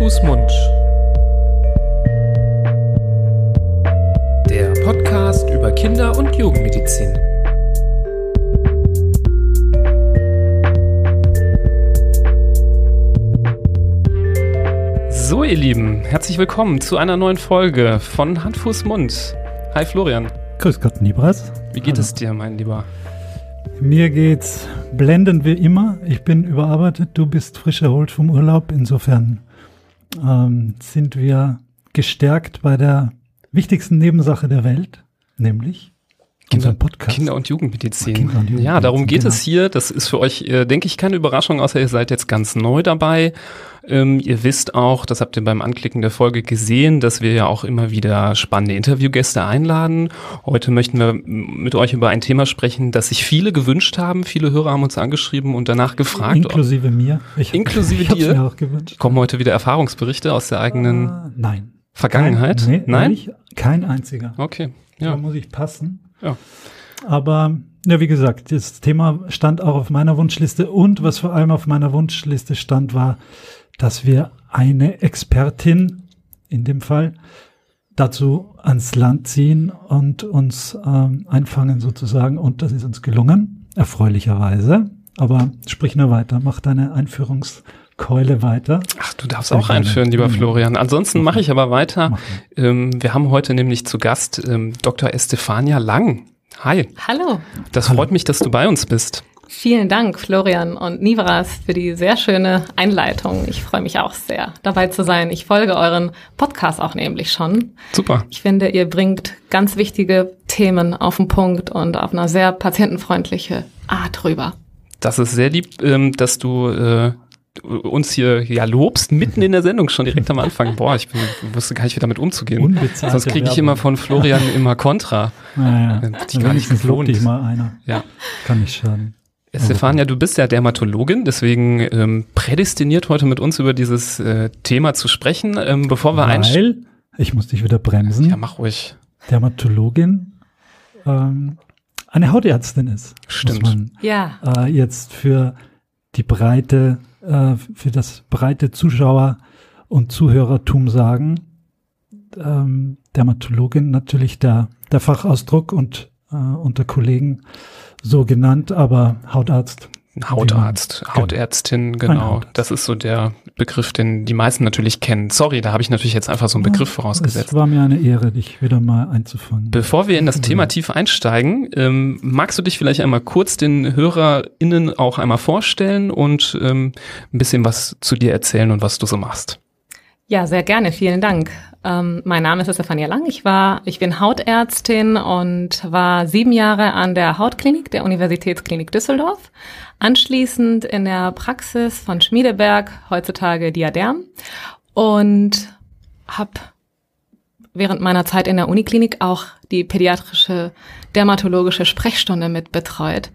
Fuß, Mund. Der Podcast über Kinder- und Jugendmedizin. So, ihr Lieben, herzlich willkommen zu einer neuen Folge von Hand, Fuß, Mund. Hi Florian. Grüß Gott, Nibras. Wie geht Hallo. es dir, mein Lieber? Mir geht's blendend wie immer. Ich bin überarbeitet, du bist frisch erholt vom Urlaub. Insofern ähm, sind wir gestärkt bei der wichtigsten Nebensache der Welt, nämlich Kinder, Kinder und Jugendmedizin. Kinder und Jugendmedizin. Ja, darum geht genau. es hier. Das ist für euch, äh, denke ich, keine Überraschung, außer ihr seid jetzt ganz neu dabei. Ähm, ihr wisst auch, das habt ihr beim Anklicken der Folge gesehen, dass wir ja auch immer wieder spannende Interviewgäste einladen. Heute möchten wir mit euch über ein Thema sprechen, das sich viele gewünscht haben. Viele Hörer haben uns angeschrieben und danach gefragt. Inklusive ob, mir. Ich, inklusive ich dir. Mir auch gewünscht. Kommen heute wieder Erfahrungsberichte aus der eigenen uh, nein. Vergangenheit? Kein, nee, nein? Kein einziger. Okay. Ja. Da muss ich passen. Ja. Aber ja, wie gesagt, das Thema stand auch auf meiner Wunschliste und was vor allem auf meiner Wunschliste stand, war dass wir eine Expertin in dem Fall dazu ans Land ziehen und uns ähm, einfangen sozusagen. Und das ist uns gelungen, erfreulicherweise. Aber sprich nur weiter, mach deine Einführungskeule weiter. Ach, du darfst Sehr auch gerne. einführen, lieber mhm. Florian. Ansonsten mache ich aber weiter. Ähm, wir haben heute nämlich zu Gast ähm, Dr. Estefania Lang. Hi. Hallo. Das Hallo. freut mich, dass du bei uns bist. Vielen Dank, Florian und Nivras, für die sehr schöne Einleitung. Ich freue mich auch sehr, dabei zu sein. Ich folge euren Podcast auch nämlich schon. Super. Ich finde, ihr bringt ganz wichtige Themen auf den Punkt und auf eine sehr patientenfreundliche Art rüber. Das ist sehr lieb, ähm, dass du äh, uns hier ja lobst, mitten in der Sendung schon direkt am Anfang. Boah, ich bin, wusste gar nicht, wie damit umzugehen. Unbezahlte Sonst kriege ich immer von Florian immer Kontra. Naja, ja. ich gar nicht gewohnt. dich mal einer. Ja. Kann nicht schaden. Stefania, du bist ja Dermatologin, deswegen ähm, prädestiniert heute mit uns über dieses äh, Thema zu sprechen. Ähm, bevor wir einsteigen. ich muss dich wieder bremsen. Ja, mach ruhig. Dermatologin ähm, eine Hautärztin ist. Stimmt. Muss man, ja. Äh, jetzt für die breite, äh, für das breite Zuschauer- und Zuhörertum sagen. Ähm, Dermatologin natürlich der, der Fachausdruck und äh, unter Kollegen so genannt, aber Hautarzt. Hautarzt, Hautärztin, genau. Das ist so der Begriff, den die meisten natürlich kennen. Sorry, da habe ich natürlich jetzt einfach so einen Begriff vorausgesetzt. Es war mir eine Ehre, dich wieder mal einzufangen. Bevor wir in das Thema tief einsteigen, ähm, magst du dich vielleicht einmal kurz den HörerInnen auch einmal vorstellen und ähm, ein bisschen was zu dir erzählen und was du so machst? Ja, sehr gerne. Vielen Dank. Ähm, mein Name ist Stefania Lang. Ich war, ich bin Hautärztin und war sieben Jahre an der Hautklinik der Universitätsklinik Düsseldorf. Anschließend in der Praxis von Schmiedeberg, heutzutage Diadem. Und habe während meiner Zeit in der Uniklinik auch die pädiatrische dermatologische Sprechstunde mit betreut.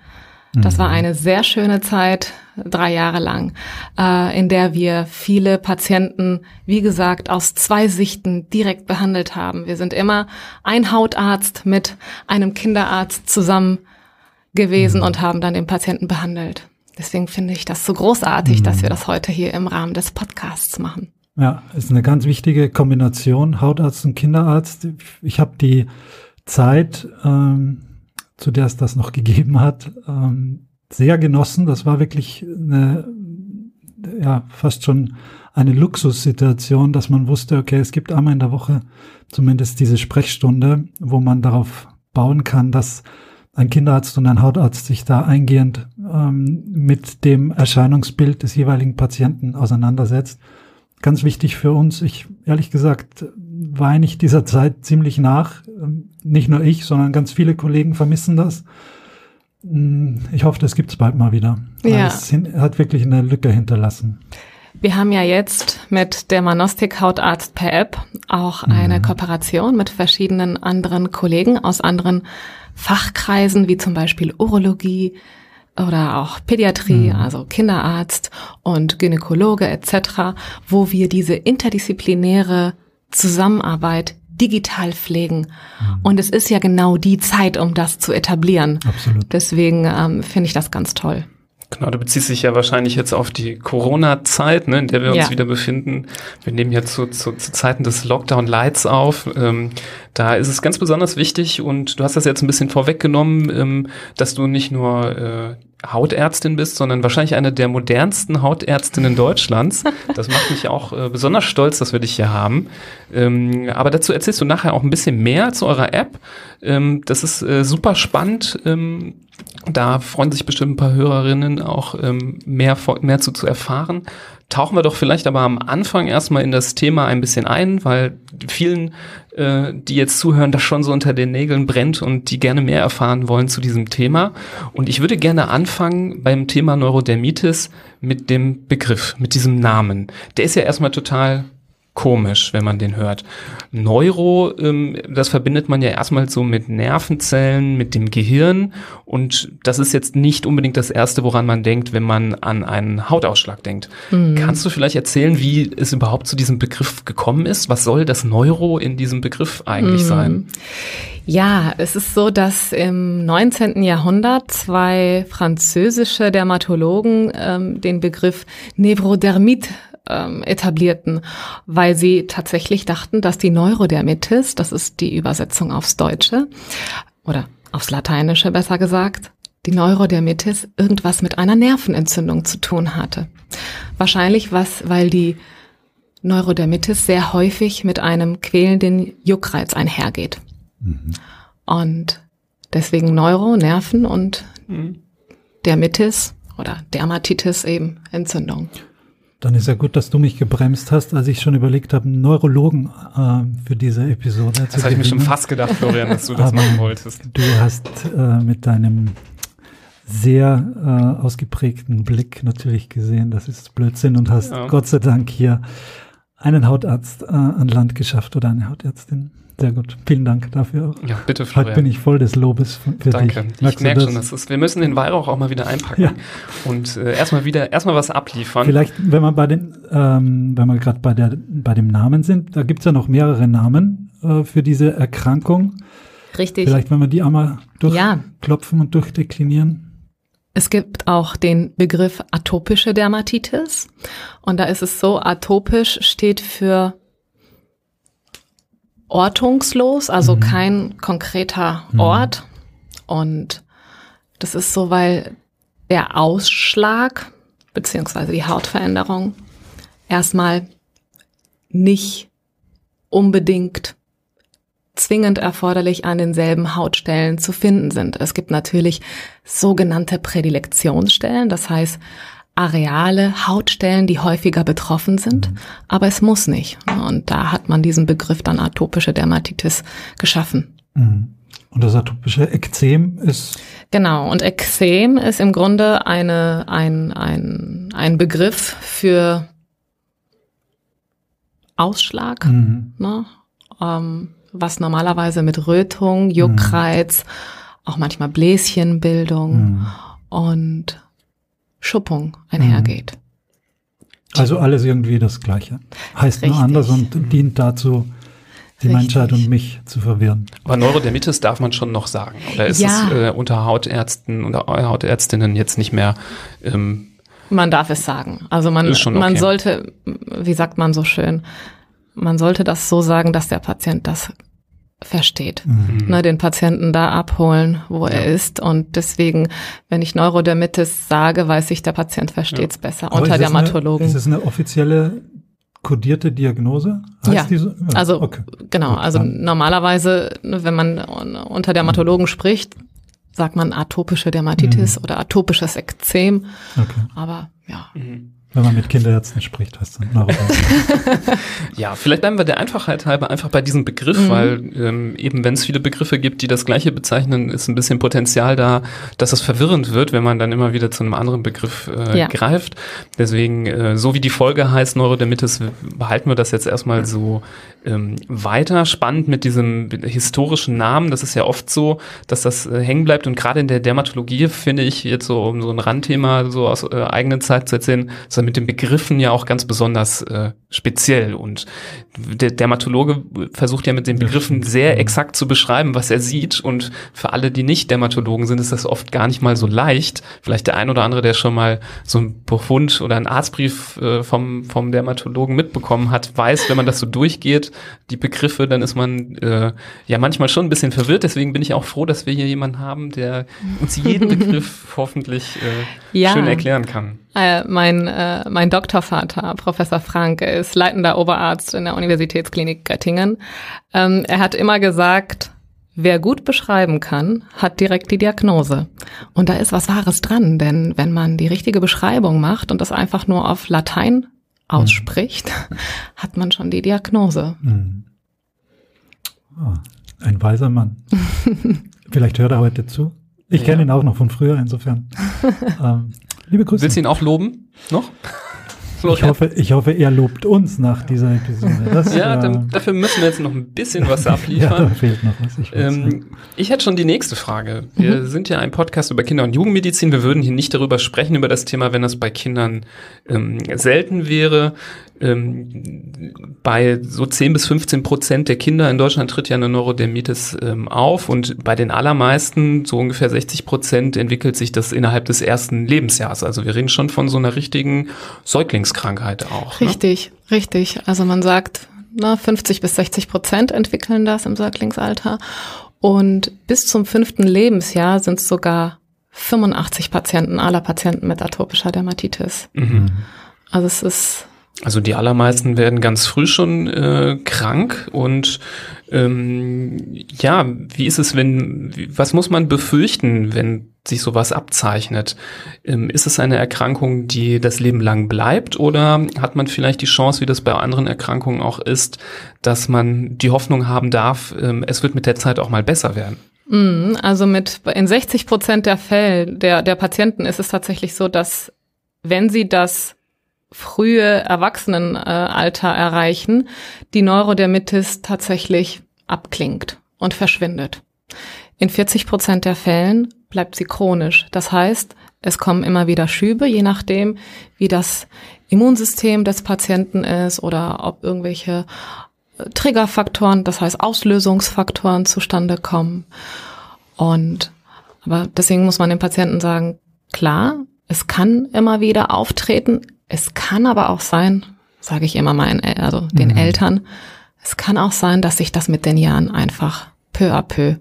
Das war mhm. eine sehr schöne Zeit, drei Jahre lang, äh, in der wir viele Patienten, wie gesagt, aus zwei Sichten direkt behandelt haben. Wir sind immer ein Hautarzt mit einem Kinderarzt zusammen gewesen mhm. und haben dann den Patienten behandelt. Deswegen finde ich das so großartig, mhm. dass wir das heute hier im Rahmen des Podcasts machen. Ja, ist eine ganz wichtige Kombination, Hautarzt und Kinderarzt. Ich habe die Zeit ähm, zu der es das noch gegeben hat, ähm, sehr genossen. Das war wirklich eine, ja, fast schon eine Luxussituation, dass man wusste, okay, es gibt einmal in der Woche zumindest diese Sprechstunde, wo man darauf bauen kann, dass ein Kinderarzt und ein Hautarzt sich da eingehend ähm, mit dem Erscheinungsbild des jeweiligen Patienten auseinandersetzt. Ganz wichtig für uns. Ich, ehrlich gesagt, weine ich dieser Zeit ziemlich nach. Ähm, nicht nur ich, sondern ganz viele Kollegen vermissen das. Hm, ich hoffe, das gibt es bald mal wieder. Ja. Es hat wirklich eine Lücke hinterlassen. Wir haben ja jetzt mit der Manostik Hautarzt per App auch mhm. eine Kooperation mit verschiedenen anderen Kollegen aus anderen Fachkreisen, wie zum Beispiel Urologie oder auch Pädiatrie, mhm. also Kinderarzt und Gynäkologe etc., wo wir diese interdisziplinäre Zusammenarbeit digital pflegen. Mhm. Und es ist ja genau die Zeit, um das zu etablieren. Absolut. Deswegen ähm, finde ich das ganz toll. Genau, du beziehst dich ja wahrscheinlich jetzt auf die Corona-Zeit, ne, in der wir uns ja. wieder befinden. Wir nehmen ja zu, zu, zu Zeiten des Lockdown-Lights auf. Ähm, da ist es ganz besonders wichtig und du hast das jetzt ein bisschen vorweggenommen, ähm, dass du nicht nur äh, Hautärztin bist, sondern wahrscheinlich eine der modernsten Hautärztinnen Deutschlands. Das macht mich auch äh, besonders stolz, dass wir dich hier haben. Ähm, aber dazu erzählst du nachher auch ein bisschen mehr zu eurer App. Ähm, das ist äh, super spannend. Ähm, da freuen sich bestimmt ein paar Hörerinnen auch ähm, mehr, mehr zu, zu erfahren. Tauchen wir doch vielleicht aber am Anfang erstmal in das Thema ein bisschen ein, weil vielen, äh, die jetzt zuhören, das schon so unter den Nägeln brennt und die gerne mehr erfahren wollen zu diesem Thema. Und ich würde gerne anfangen beim Thema Neurodermitis mit dem Begriff, mit diesem Namen. Der ist ja erstmal total komisch, wenn man den hört. Neuro, ähm, das verbindet man ja erstmal so mit Nervenzellen, mit dem Gehirn und das ist jetzt nicht unbedingt das Erste, woran man denkt, wenn man an einen Hautausschlag denkt. Mhm. Kannst du vielleicht erzählen, wie es überhaupt zu diesem Begriff gekommen ist? Was soll das Neuro in diesem Begriff eigentlich mhm. sein? Ja, es ist so, dass im 19. Jahrhundert zwei französische Dermatologen ähm, den Begriff Nevrodermit ähm, etablierten, weil sie tatsächlich dachten, dass die Neurodermitis, das ist die Übersetzung aufs Deutsche oder aufs Lateinische besser gesagt, die Neurodermitis irgendwas mit einer Nervenentzündung zu tun hatte. Wahrscheinlich was, weil die Neurodermitis sehr häufig mit einem quälenden Juckreiz einhergeht. Mhm. Und deswegen Neuro, Nerven und mhm. Dermitis oder Dermatitis eben Entzündung. Dann ist ja gut, dass du mich gebremst hast, als ich schon überlegt habe, einen Neurologen äh, für diese Episode Das habe ich mir schon fast gedacht, Florian, dass du das machen wolltest. Du hast äh, mit deinem sehr äh, ausgeprägten Blick natürlich gesehen, das ist Blödsinn und hast ja. Gott sei Dank hier einen Hautarzt äh, an Land geschafft oder eine Hautärztin. Sehr gut. Vielen Dank dafür auch. Ja, bitte, Florian. Heute bin ich voll des Lobes für Danke. dich. Danke. Ich merke schon, das ist, wir müssen den Weihrauch auch mal wieder einpacken ja. und äh, erstmal wieder, erstmal was abliefern. Vielleicht, wenn man bei den, ähm, wenn wir gerade bei der, bei dem Namen sind, da gibt's ja noch mehrere Namen äh, für diese Erkrankung. Richtig. Vielleicht, wenn wir die einmal durchklopfen ja. und durchdeklinieren. Es gibt auch den Begriff atopische Dermatitis. Und da ist es so, atopisch steht für ortungslos, also mhm. kein konkreter mhm. Ort. Und das ist so, weil der Ausschlag beziehungsweise die Hautveränderung erstmal nicht unbedingt zwingend erforderlich an denselben Hautstellen zu finden sind. Es gibt natürlich sogenannte Prädilektionsstellen, das heißt Areale, Hautstellen, die häufiger betroffen sind, mhm. aber es muss nicht. Und da hat man diesen Begriff dann atopische Dermatitis geschaffen. Mhm. Und das atopische Ekzem ist? Genau, und Ekzem ist im Grunde eine, ein, ein, ein Begriff für Ausschlag, mhm. ne? ähm, was normalerweise mit Rötung, Juckreiz, mhm. auch manchmal Bläschenbildung mhm. und Schuppung einhergeht. Mhm. Also alles irgendwie das Gleiche. Heißt Richtig. nur anders und dient dazu, die Richtig. Menschheit und mich zu verwirren. Aber Neurodermitis darf man schon noch sagen. Oder ist ja. es äh, unter Hautärzten oder Hautärztinnen jetzt nicht mehr ähm, man darf es sagen. Also man, okay. man sollte, wie sagt man so schön, man sollte das so sagen, dass der Patient das versteht. Mhm. Ne, den Patienten da abholen, wo ja. er ist. Und deswegen, wenn ich Neurodermitis sage, weiß ich, der Patient versteht es ja. besser Aber unter Dermatologen. Eine, ist es eine offizielle kodierte Diagnose? Heißt ja, so? ja, also okay. genau. Gut, also dann. normalerweise, ne, wenn man unter Dermatologen mhm. spricht, sagt man atopische Dermatitis mhm. oder atopisches Ekzem. Okay. Aber ja. Mhm. Wenn man mit Kinderärzten spricht, heißt dann Ja, vielleicht bleiben wir der Einfachheit halber einfach bei diesem Begriff, mhm. weil ähm, eben wenn es viele Begriffe gibt, die das gleiche bezeichnen, ist ein bisschen Potenzial da, dass es verwirrend wird, wenn man dann immer wieder zu einem anderen Begriff äh, ja. greift. Deswegen, äh, so wie die Folge heißt, Neurodermitis, behalten wir das jetzt erstmal so ähm, weiter. Spannend mit diesem historischen Namen, das ist ja oft so, dass das äh, hängen bleibt und gerade in der Dermatologie finde ich jetzt so, um so ein Randthema so aus äh, eigenen Zeit zu erzählen, so mit den Begriffen ja auch ganz besonders äh, speziell. Und der Dermatologe versucht ja mit den Begriffen sehr exakt zu beschreiben, was er sieht. Und für alle, die nicht Dermatologen sind, ist das oft gar nicht mal so leicht. Vielleicht der ein oder andere, der schon mal so einen Befund oder einen Arztbrief äh, vom, vom Dermatologen mitbekommen hat, weiß, wenn man das so durchgeht, die Begriffe, dann ist man äh, ja manchmal schon ein bisschen verwirrt. Deswegen bin ich auch froh, dass wir hier jemanden haben, der uns jeden Begriff hoffentlich äh, ja. schön erklären kann. Äh, mein, äh, mein Doktorvater, Professor Frank, ist leitender Oberarzt in der Universitätsklinik Göttingen. Ähm, er hat immer gesagt, wer gut beschreiben kann, hat direkt die Diagnose. Und da ist was Wahres dran, denn wenn man die richtige Beschreibung macht und das einfach nur auf Latein ausspricht, mhm. hat man schon die Diagnose. Mhm. Oh, ein weiser Mann. Vielleicht hört er heute zu. Ich ja. kenne ihn auch noch von früher, insofern. ähm, Liebe Grüße. Willst du ihn auch loben? Noch? Ich hoffe, ich hoffe, er lobt uns nach dieser Episode. Das, ja, äh, dafür müssen wir jetzt noch ein bisschen was abliefern. ja, da fehlt noch was. Ich, ähm, ich hätte schon die nächste Frage. Wir mhm. sind ja ein Podcast über Kinder- und Jugendmedizin. Wir würden hier nicht darüber sprechen, über das Thema, wenn das bei Kindern ähm, selten wäre ähm, bei so 10 bis 15 Prozent der Kinder in Deutschland tritt ja eine Neurodermitis ähm, auf und bei den allermeisten, so ungefähr 60 Prozent, entwickelt sich das innerhalb des ersten Lebensjahres. Also wir reden schon von so einer richtigen Säuglingskrankheit auch. Ne? Richtig, ne? richtig. Also man sagt, na, 50 bis 60 Prozent entwickeln das im Säuglingsalter und bis zum fünften Lebensjahr sind es sogar 85 Patienten aller Patienten mit atopischer Dermatitis. Mhm. Also es ist also die allermeisten werden ganz früh schon äh, krank und ähm, ja, wie ist es, wenn, was muss man befürchten, wenn sich sowas abzeichnet? Ähm, ist es eine Erkrankung, die das Leben lang bleibt oder hat man vielleicht die Chance, wie das bei anderen Erkrankungen auch ist, dass man die Hoffnung haben darf, ähm, es wird mit der Zeit auch mal besser werden? Mm, also mit in 60 Prozent der Fälle der, der Patienten ist es tatsächlich so, dass wenn sie das frühe Erwachsenenalter erreichen, die Neurodermitis tatsächlich abklingt und verschwindet. In 40 Prozent der Fällen bleibt sie chronisch. Das heißt, es kommen immer wieder Schübe, je nachdem, wie das Immunsystem des Patienten ist oder ob irgendwelche Triggerfaktoren, das heißt Auslösungsfaktoren zustande kommen. Und aber deswegen muss man dem Patienten sagen, klar, es kann immer wieder auftreten, es kann aber auch sein, sage ich immer meinen, also den mhm. Eltern, es kann auch sein, dass sich das mit den Jahren einfach peu à peu,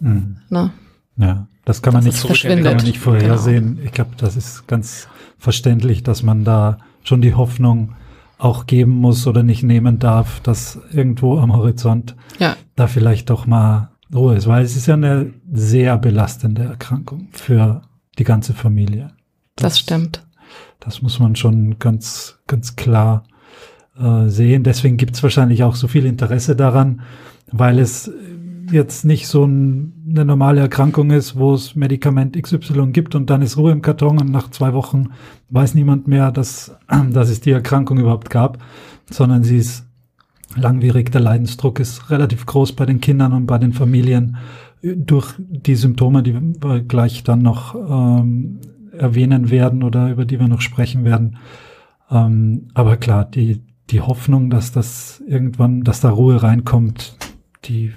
mhm. ne? Ja, das kann man nicht, verschwindet. Kann man nicht vorhersehen. Genau. Ich glaube, das ist ganz verständlich, dass man da schon die Hoffnung auch geben muss oder nicht nehmen darf, dass irgendwo am Horizont ja. da vielleicht doch mal Ruhe ist, weil es ist ja eine sehr belastende Erkrankung für die ganze Familie. Das, das stimmt. Das muss man schon ganz, ganz klar äh, sehen. Deswegen gibt es wahrscheinlich auch so viel Interesse daran, weil es jetzt nicht so ein, eine normale Erkrankung ist, wo es Medikament XY gibt und dann ist Ruhe im Karton und nach zwei Wochen weiß niemand mehr, dass, dass es die Erkrankung überhaupt gab, sondern sie ist langwierig. Der Leidensdruck ist relativ groß bei den Kindern und bei den Familien durch die Symptome, die wir gleich dann noch ähm, erwähnen werden oder über die wir noch sprechen werden. Ähm, aber klar, die, die Hoffnung, dass das irgendwann, dass da Ruhe reinkommt, die,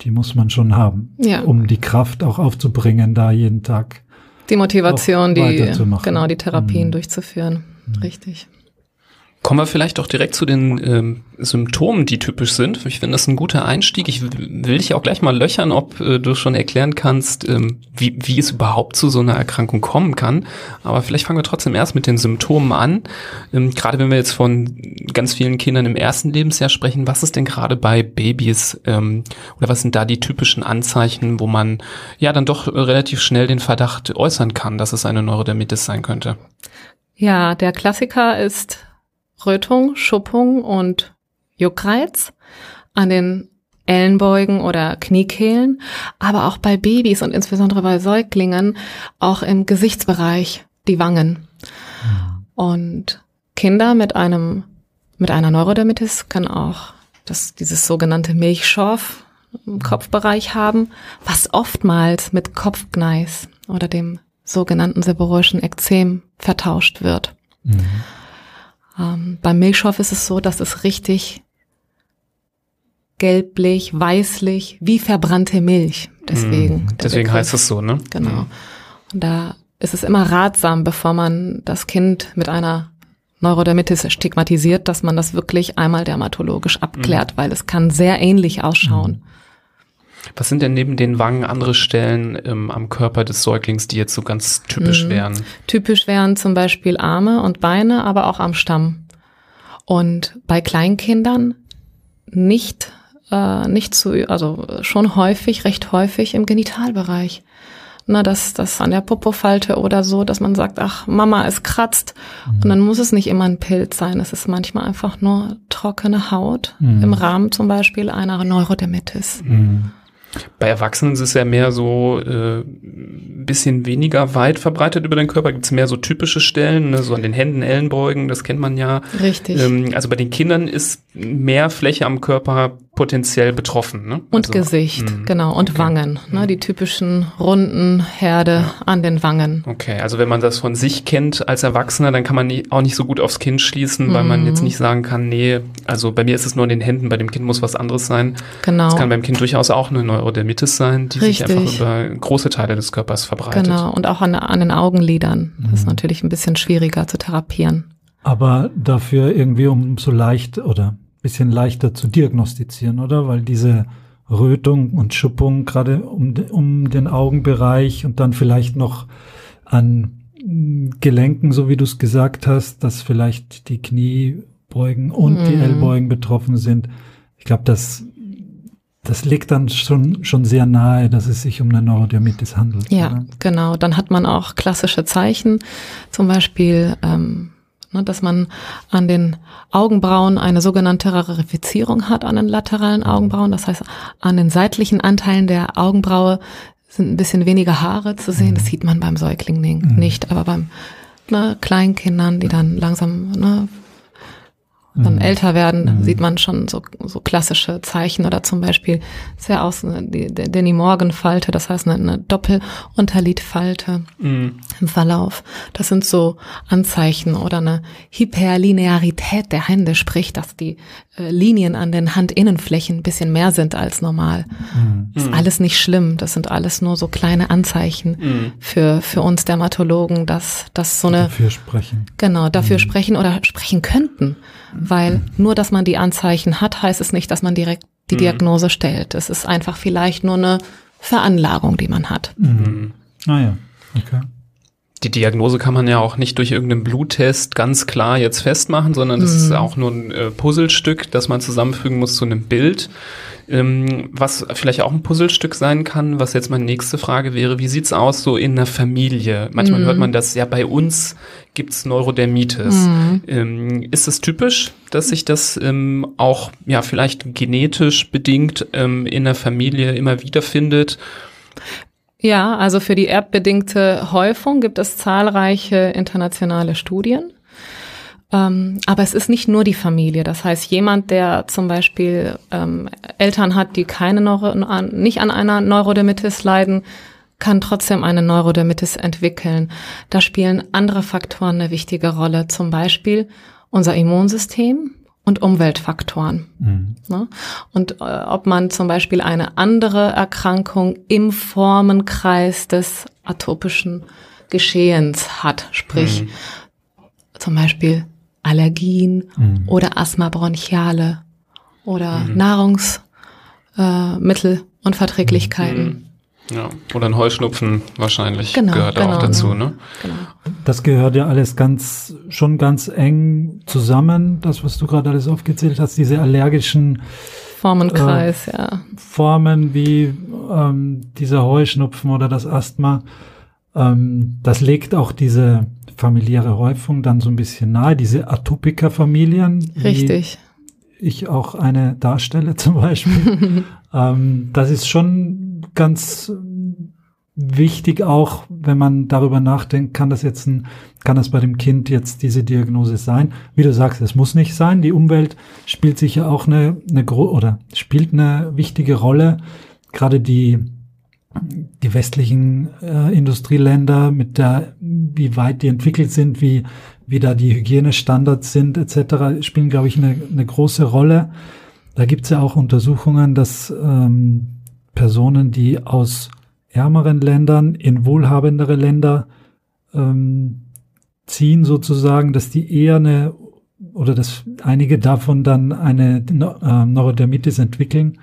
die muss man schon haben, ja. um die Kraft auch aufzubringen, da jeden Tag. Die Motivation, die, genau, die Therapien mhm. durchzuführen. Mhm. Richtig. Kommen wir vielleicht auch direkt zu den ähm, Symptomen, die typisch sind. Ich finde das ein guter Einstieg. Ich will dich auch gleich mal löchern, ob äh, du schon erklären kannst, ähm, wie, wie es überhaupt zu so einer Erkrankung kommen kann. Aber vielleicht fangen wir trotzdem erst mit den Symptomen an. Ähm, gerade wenn wir jetzt von ganz vielen Kindern im ersten Lebensjahr sprechen, was ist denn gerade bei Babys ähm, oder was sind da die typischen Anzeichen, wo man ja dann doch relativ schnell den Verdacht äußern kann, dass es eine Neurodermitis sein könnte? Ja, der Klassiker ist Rötung, Schuppung und Juckreiz an den Ellenbeugen oder Kniekehlen, aber auch bei Babys und insbesondere bei Säuglingen auch im Gesichtsbereich die Wangen. Und Kinder mit einem mit einer Neurodermitis können auch das, dieses sogenannte Milchschorf im Kopfbereich haben, was oftmals mit Kopfgneis oder dem sogenannten seborrhoischen Ekzem vertauscht wird. Mhm. Ähm, beim Milchschorf ist es so, dass es richtig gelblich, weißlich, wie verbrannte Milch. Deswegen. Mm, deswegen heißt es so, ne? Genau. Mm. Und da ist es immer ratsam, bevor man das Kind mit einer Neurodermitis stigmatisiert, dass man das wirklich einmal dermatologisch abklärt, mm. weil es kann sehr ähnlich ausschauen. Mm. Was sind denn neben den Wangen andere Stellen ähm, am Körper des Säuglings, die jetzt so ganz typisch mhm. wären? Typisch wären zum Beispiel Arme und Beine, aber auch am Stamm. Und bei Kleinkindern nicht, äh, nicht zu, also schon häufig, recht häufig im Genitalbereich. Na, dass das an der Popofalte oder so, dass man sagt, ach, Mama, es kratzt. Mhm. Und dann muss es nicht immer ein Pilz sein. Es ist manchmal einfach nur trockene Haut mhm. im Rahmen zum Beispiel einer Neurodermitis. Mhm. Bei Erwachsenen ist es ja mehr so äh, bisschen weniger weit verbreitet über den Körper. Gibt es mehr so typische Stellen, ne? so an den Händen, Ellenbeugen, das kennt man ja. Richtig. Ähm, also bei den Kindern ist mehr Fläche am Körper potenziell betroffen. Ne? Und also, Gesicht, mh. genau. Und okay. Wangen, ne? die typischen runden Herde ja. an den Wangen. Okay, also wenn man das von sich kennt als Erwachsener, dann kann man auch nicht so gut aufs Kind schließen, weil mhm. man jetzt nicht sagen kann, nee, also bei mir ist es nur in den Händen, bei dem Kind muss was anderes sein. Genau. Es kann beim Kind durchaus auch eine Neurodermitis sein, die Richtig. sich einfach über große Teile des Körpers verbreitet. Genau, und auch an, an den Augenlidern. Das mhm. ist natürlich ein bisschen schwieriger zu therapieren. Aber dafür irgendwie um so leicht oder bisschen leichter zu diagnostizieren, oder? Weil diese Rötung und Schuppung gerade um, um den Augenbereich und dann vielleicht noch an Gelenken, so wie du es gesagt hast, dass vielleicht die Kniebeugen und mm. die mhm. Ellbeugen betroffen sind. Ich glaube, das, das liegt dann schon, schon sehr nahe, dass es sich um eine Neurodermitis handelt. Ja, oder? genau. Dann hat man auch klassische Zeichen, zum Beispiel ähm, dass man an den Augenbrauen eine sogenannte Rarifizierung hat an den lateralen Augenbrauen. Das heißt, an den seitlichen Anteilen der Augenbraue sind ein bisschen weniger Haare zu sehen. Das mhm. sieht man beim Säugling mhm. nicht, aber beim ne, Kleinkindern, die dann langsam ne, dann mhm. älter werden, mhm. sieht man schon so, so klassische Zeichen oder zum Beispiel sehr aus die, die Danny Morgan Falte, das heißt eine, eine Doppelunterlidfalte mhm. im Verlauf. Das sind so Anzeichen oder eine Hyperlinearität der Hände, sprich, dass die äh, Linien an den Handinnenflächen ein bisschen mehr sind als normal. Mhm. Ist alles nicht schlimm. Das sind alles nur so kleine Anzeichen mhm. für, für uns Dermatologen, dass, dass so eine. Dafür sprechen. Genau, dafür mhm. sprechen oder sprechen könnten weil nur, dass man die Anzeichen hat, heißt es nicht, dass man direkt die mhm. Diagnose stellt. Es ist einfach vielleicht nur eine Veranlagung, die man hat. Mhm. Ah ja, okay. Die Diagnose kann man ja auch nicht durch irgendeinen Bluttest ganz klar jetzt festmachen, sondern das mhm. ist auch nur ein äh, Puzzlestück, das man zusammenfügen muss zu einem Bild. Ähm, was vielleicht auch ein Puzzlestück sein kann, was jetzt meine nächste Frage wäre, wie sieht's aus so in der Familie? Manchmal mhm. hört man das, ja, bei uns gibt's Neurodermitis. Mhm. Ähm, ist es typisch, dass sich das ähm, auch ja vielleicht genetisch bedingt ähm, in der Familie immer wieder findet? Ja, also für die erbbedingte Häufung gibt es zahlreiche internationale Studien. Ähm, aber es ist nicht nur die Familie. Das heißt, jemand, der zum Beispiel ähm, Eltern hat, die keine Neuro nicht an einer Neurodermitis leiden, kann trotzdem eine Neurodermitis entwickeln. Da spielen andere Faktoren eine wichtige Rolle, zum Beispiel unser Immunsystem und Umweltfaktoren. Mhm. Ne? Und äh, ob man zum Beispiel eine andere Erkrankung im Formenkreis des atopischen Geschehens hat, sprich mhm. zum Beispiel Allergien mhm. oder Asthma bronchiale oder mhm. Nahrungsmittelunverträglichkeiten. Mhm. Ja, oder ein Heuschnupfen wahrscheinlich genau, gehört genau, auch dazu, ne? Genau. Das gehört ja alles ganz, schon ganz eng zusammen, das, was du gerade alles aufgezählt hast, diese allergischen Formenkreis, äh, ja. Formen wie ähm, dieser Heuschnupfen oder das Asthma, ähm, das legt auch diese familiäre Häufung dann so ein bisschen nahe, diese Atopiker-Familien. Richtig. Ich auch eine darstelle zum Beispiel. ähm, das ist schon ganz wichtig auch, wenn man darüber nachdenkt, kann das jetzt ein, kann das bei dem Kind jetzt diese Diagnose sein? Wie du sagst, es muss nicht sein. Die Umwelt spielt sicher auch eine, eine oder spielt eine wichtige Rolle. Gerade die die westlichen äh, Industrieländer mit der, wie weit die entwickelt sind, wie, wie da die Hygienestandards sind etc., spielen, glaube ich, eine, eine große Rolle. Da gibt es ja auch Untersuchungen, dass ähm, Personen, die aus ärmeren Ländern in wohlhabendere Länder ähm, ziehen sozusagen, dass die eher eine oder dass einige davon dann eine äh, Neurodermitis entwickeln.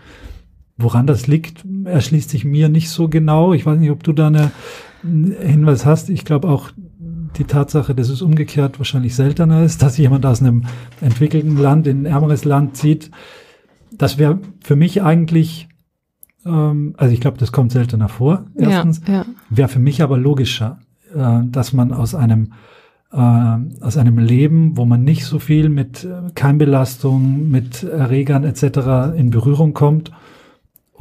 Woran das liegt, erschließt sich mir nicht so genau. Ich weiß nicht, ob du da eine, einen Hinweis hast. Ich glaube auch die Tatsache, dass es umgekehrt wahrscheinlich seltener ist, dass jemand aus einem entwickelten Land in ein ärmeres Land zieht. Das wäre für mich eigentlich, ähm, also ich glaube, das kommt seltener vor. Erstens, ja, ja. wäre für mich aber logischer, äh, dass man aus einem äh, aus einem Leben, wo man nicht so viel mit äh, Keimbelastung, mit Erregern etc. in Berührung kommt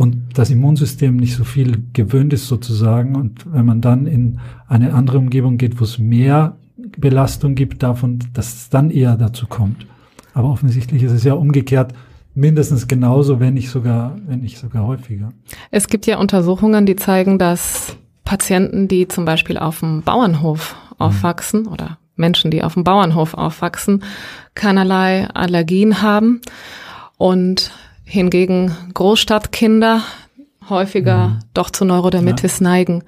und das Immunsystem nicht so viel gewöhnt ist sozusagen. Und wenn man dann in eine andere Umgebung geht, wo es mehr Belastung gibt, davon, dass es dann eher dazu kommt. Aber offensichtlich ist es ja umgekehrt mindestens genauso, wenn nicht sogar, wenn nicht sogar häufiger. Es gibt ja Untersuchungen, die zeigen, dass Patienten, die zum Beispiel auf dem Bauernhof aufwachsen mhm. oder Menschen, die auf dem Bauernhof aufwachsen, keinerlei Allergien haben und hingegen Großstadtkinder häufiger mhm. doch zu Neurodermitis ja. neigen.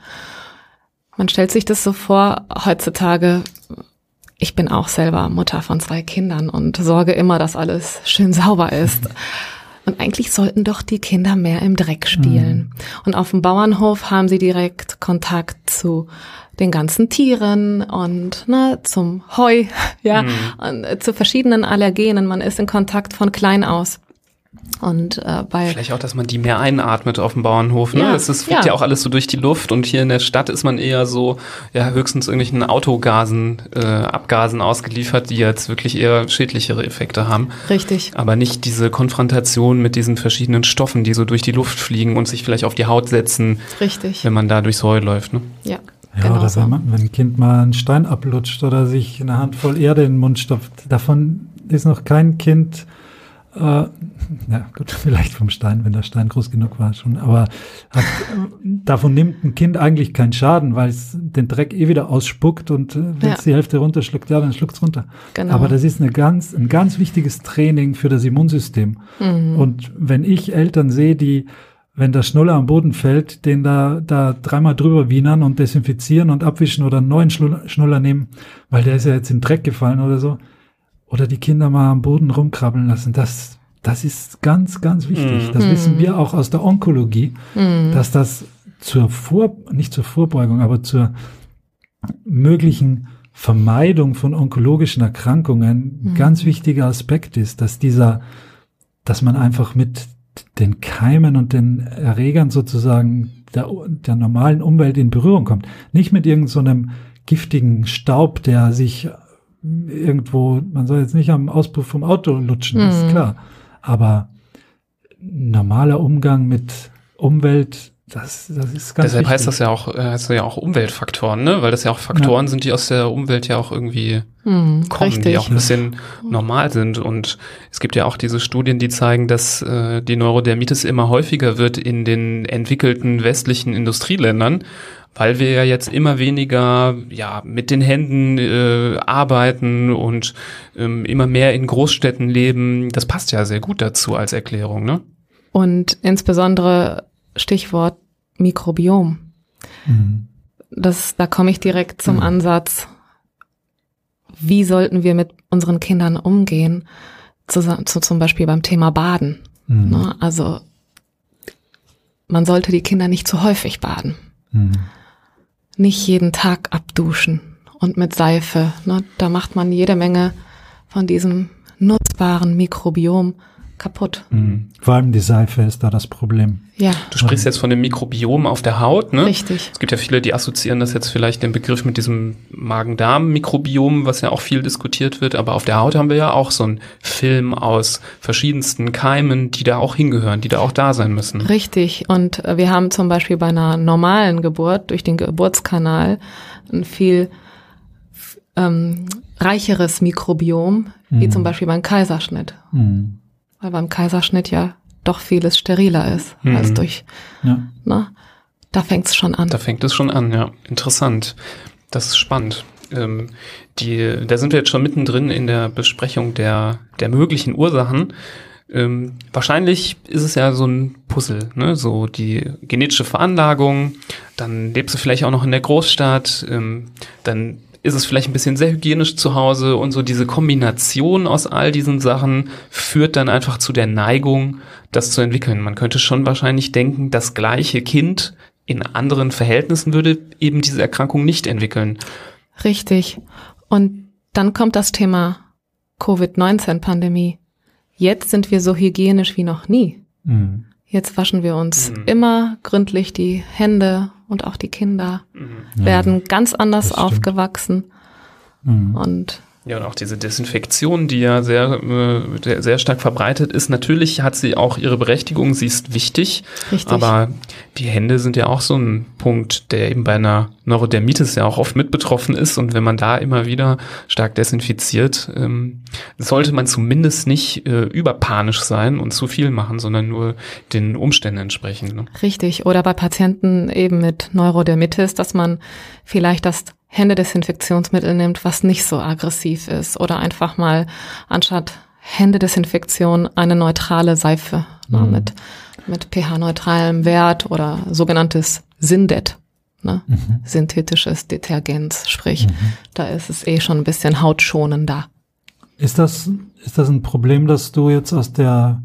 Man stellt sich das so vor, heutzutage, ich bin auch selber Mutter von zwei Kindern und sorge immer, dass alles schön sauber ist. Und eigentlich sollten doch die Kinder mehr im Dreck spielen. Mhm. Und auf dem Bauernhof haben sie direkt Kontakt zu den ganzen Tieren und ne, zum Heu, ja, mhm. und äh, zu verschiedenen Allergenen. Man ist in Kontakt von klein aus. Und äh, bei vielleicht auch, dass man die mehr einatmet auf dem Bauernhof. Ne? Ja, das ist, fliegt ja. ja. auch alles so durch die Luft und hier in der Stadt ist man eher so ja höchstens irgendwelchen Autogasen, äh, Abgasen ausgeliefert, die jetzt wirklich eher schädlichere Effekte haben. Richtig. Aber nicht diese Konfrontation mit diesen verschiedenen Stoffen, die so durch die Luft fliegen und sich vielleicht auf die Haut setzen. Richtig. Wenn man da durchs Heu läuft. Ne? Ja. Ja, genau oder so. wenn, man, wenn ein Kind mal einen Stein ablutscht oder sich eine Handvoll Erde in den Mund stopft, davon ist noch kein Kind äh, ja, gut, vielleicht vom Stein, wenn der Stein groß genug war schon. Aber hat, davon nimmt ein Kind eigentlich keinen Schaden, weil es den Dreck eh wieder ausspuckt und äh, wenn es die Hälfte runterschluckt, ja, dann schluckt es runter. Genau. Aber das ist eine ganz, ein ganz wichtiges Training für das Immunsystem. Mhm. Und wenn ich Eltern sehe, die wenn der Schnuller am Boden fällt, den da, da dreimal drüber wienern und desinfizieren und abwischen oder einen neuen Schnuller nehmen, weil der ist ja jetzt in Dreck gefallen oder so, oder die Kinder mal am Boden rumkrabbeln lassen. Das, das ist ganz, ganz wichtig. Mhm. Das wissen wir auch aus der Onkologie, mhm. dass das zur Vor, nicht zur Vorbeugung, aber zur möglichen Vermeidung von onkologischen Erkrankungen mhm. ganz wichtiger Aspekt ist, dass dieser, dass man einfach mit den Keimen und den Erregern sozusagen der, der normalen Umwelt in Berührung kommt. Nicht mit irgendeinem so giftigen Staub, der sich irgendwo, man soll jetzt nicht am Auspuff vom Auto lutschen, mhm. ist klar. Aber normaler Umgang mit Umwelt, das, das ist ganz Deshalb wichtig. heißt das ja auch, äh, heißt das ja auch Umweltfaktoren, ne? Weil das ja auch Faktoren ja. sind, die aus der Umwelt ja auch irgendwie mhm, kommen, richtig. die auch ein bisschen normal sind. Und es gibt ja auch diese Studien, die zeigen, dass äh, die Neurodermitis immer häufiger wird in den entwickelten westlichen Industrieländern weil wir ja jetzt immer weniger ja mit den Händen äh, arbeiten und ähm, immer mehr in Großstädten leben. Das passt ja sehr gut dazu als Erklärung, ne? Und insbesondere Stichwort Mikrobiom. Mhm. Das, da komme ich direkt zum mhm. Ansatz. Wie sollten wir mit unseren Kindern umgehen? Zu, zu, zum Beispiel beim Thema Baden. Mhm. Ne? Also man sollte die Kinder nicht zu häufig baden. Mhm nicht jeden Tag abduschen und mit Seife. Ne? Da macht man jede Menge von diesem nutzbaren Mikrobiom kaputt. Mhm. Vor allem die Seife ist da das Problem. Ja. Du sprichst jetzt von dem Mikrobiom auf der Haut, ne? Richtig. Es gibt ja viele, die assoziieren das jetzt vielleicht den Begriff mit diesem Magen-Darm-Mikrobiom, was ja auch viel diskutiert wird, aber auf der Haut haben wir ja auch so einen Film aus verschiedensten Keimen, die da auch hingehören, die da auch da sein müssen. Richtig. Und wir haben zum Beispiel bei einer normalen Geburt durch den Geburtskanal ein viel ähm, reicheres Mikrobiom, mhm. wie zum Beispiel beim Kaiserschnitt. Mhm weil beim Kaiserschnitt ja doch vieles steriler ist mhm. als durch. Ja. Ne? Da fängt es schon an. Da fängt es schon an, ja. Interessant. Das ist spannend. Ähm, die, da sind wir jetzt schon mittendrin in der Besprechung der, der möglichen Ursachen. Ähm, wahrscheinlich ist es ja so ein Puzzle, ne? so die genetische Veranlagung, dann lebst du vielleicht auch noch in der Großstadt, ähm, dann ist es vielleicht ein bisschen sehr hygienisch zu Hause und so diese Kombination aus all diesen Sachen führt dann einfach zu der Neigung, das zu entwickeln. Man könnte schon wahrscheinlich denken, das gleiche Kind in anderen Verhältnissen würde eben diese Erkrankung nicht entwickeln. Richtig. Und dann kommt das Thema Covid-19-Pandemie. Jetzt sind wir so hygienisch wie noch nie. Mhm. Jetzt waschen wir uns mhm. immer gründlich die Hände und auch die Kinder mhm. werden ganz anders aufgewachsen. Mhm. Und ja, und auch diese Desinfektion, die ja sehr, äh, sehr stark verbreitet ist. Natürlich hat sie auch ihre Berechtigung, sie ist wichtig. Richtig. Aber die Hände sind ja auch so ein Punkt, der eben bei einer Neurodermitis ja auch oft mit betroffen ist. Und wenn man da immer wieder stark desinfiziert, ähm, sollte man zumindest nicht äh, überpanisch sein und zu viel machen, sondern nur den Umständen entsprechen. Ne? Richtig. Oder bei Patienten eben mit Neurodermitis, dass man vielleicht das Händedesinfektionsmittel nimmt, was nicht so aggressiv ist oder einfach mal anstatt Händedesinfektion eine neutrale Seife ne, mhm. mit, mit pH-neutralem Wert oder sogenanntes Sindet, ne? Mhm. synthetisches Detergenz, sprich, mhm. da ist es eh schon ein bisschen hautschonender. Ist das, ist das ein Problem, dass du jetzt aus der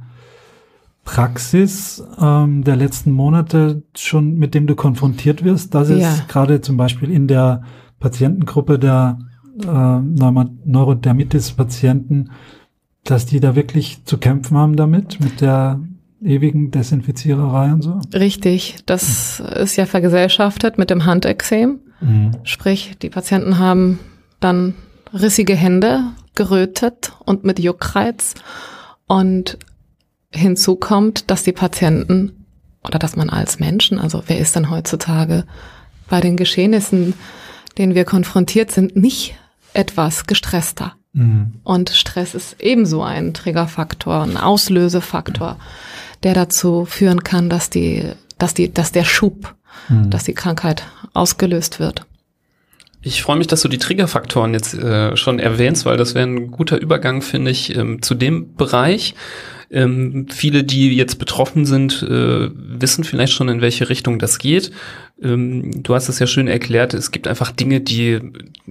Praxis ähm, der letzten Monate schon, mit dem du konfrontiert wirst, dass ja. es gerade zum Beispiel in der Patientengruppe der äh, Neurodermitis-Patienten, dass die da wirklich zu kämpfen haben damit, mit der ewigen Desinfiziererei und so? Richtig, das ist ja vergesellschaftet mit dem Handexem. Mhm. Sprich, die Patienten haben dann rissige Hände, gerötet und mit Juckreiz. Und hinzu kommt, dass die Patienten oder dass man als Menschen, also wer ist denn heutzutage bei den Geschehnissen denen wir konfrontiert sind, nicht etwas gestresster. Mhm. Und Stress ist ebenso ein Triggerfaktor, ein Auslösefaktor, der dazu führen kann, dass die, dass die, dass der Schub, mhm. dass die Krankheit ausgelöst wird. Ich freue mich, dass du die Triggerfaktoren jetzt äh, schon erwähnst, weil das wäre ein guter Übergang, finde ich, ähm, zu dem Bereich. Ähm, viele, die jetzt betroffen sind, äh, wissen vielleicht schon, in welche Richtung das geht. Ähm, du hast es ja schön erklärt, es gibt einfach Dinge, die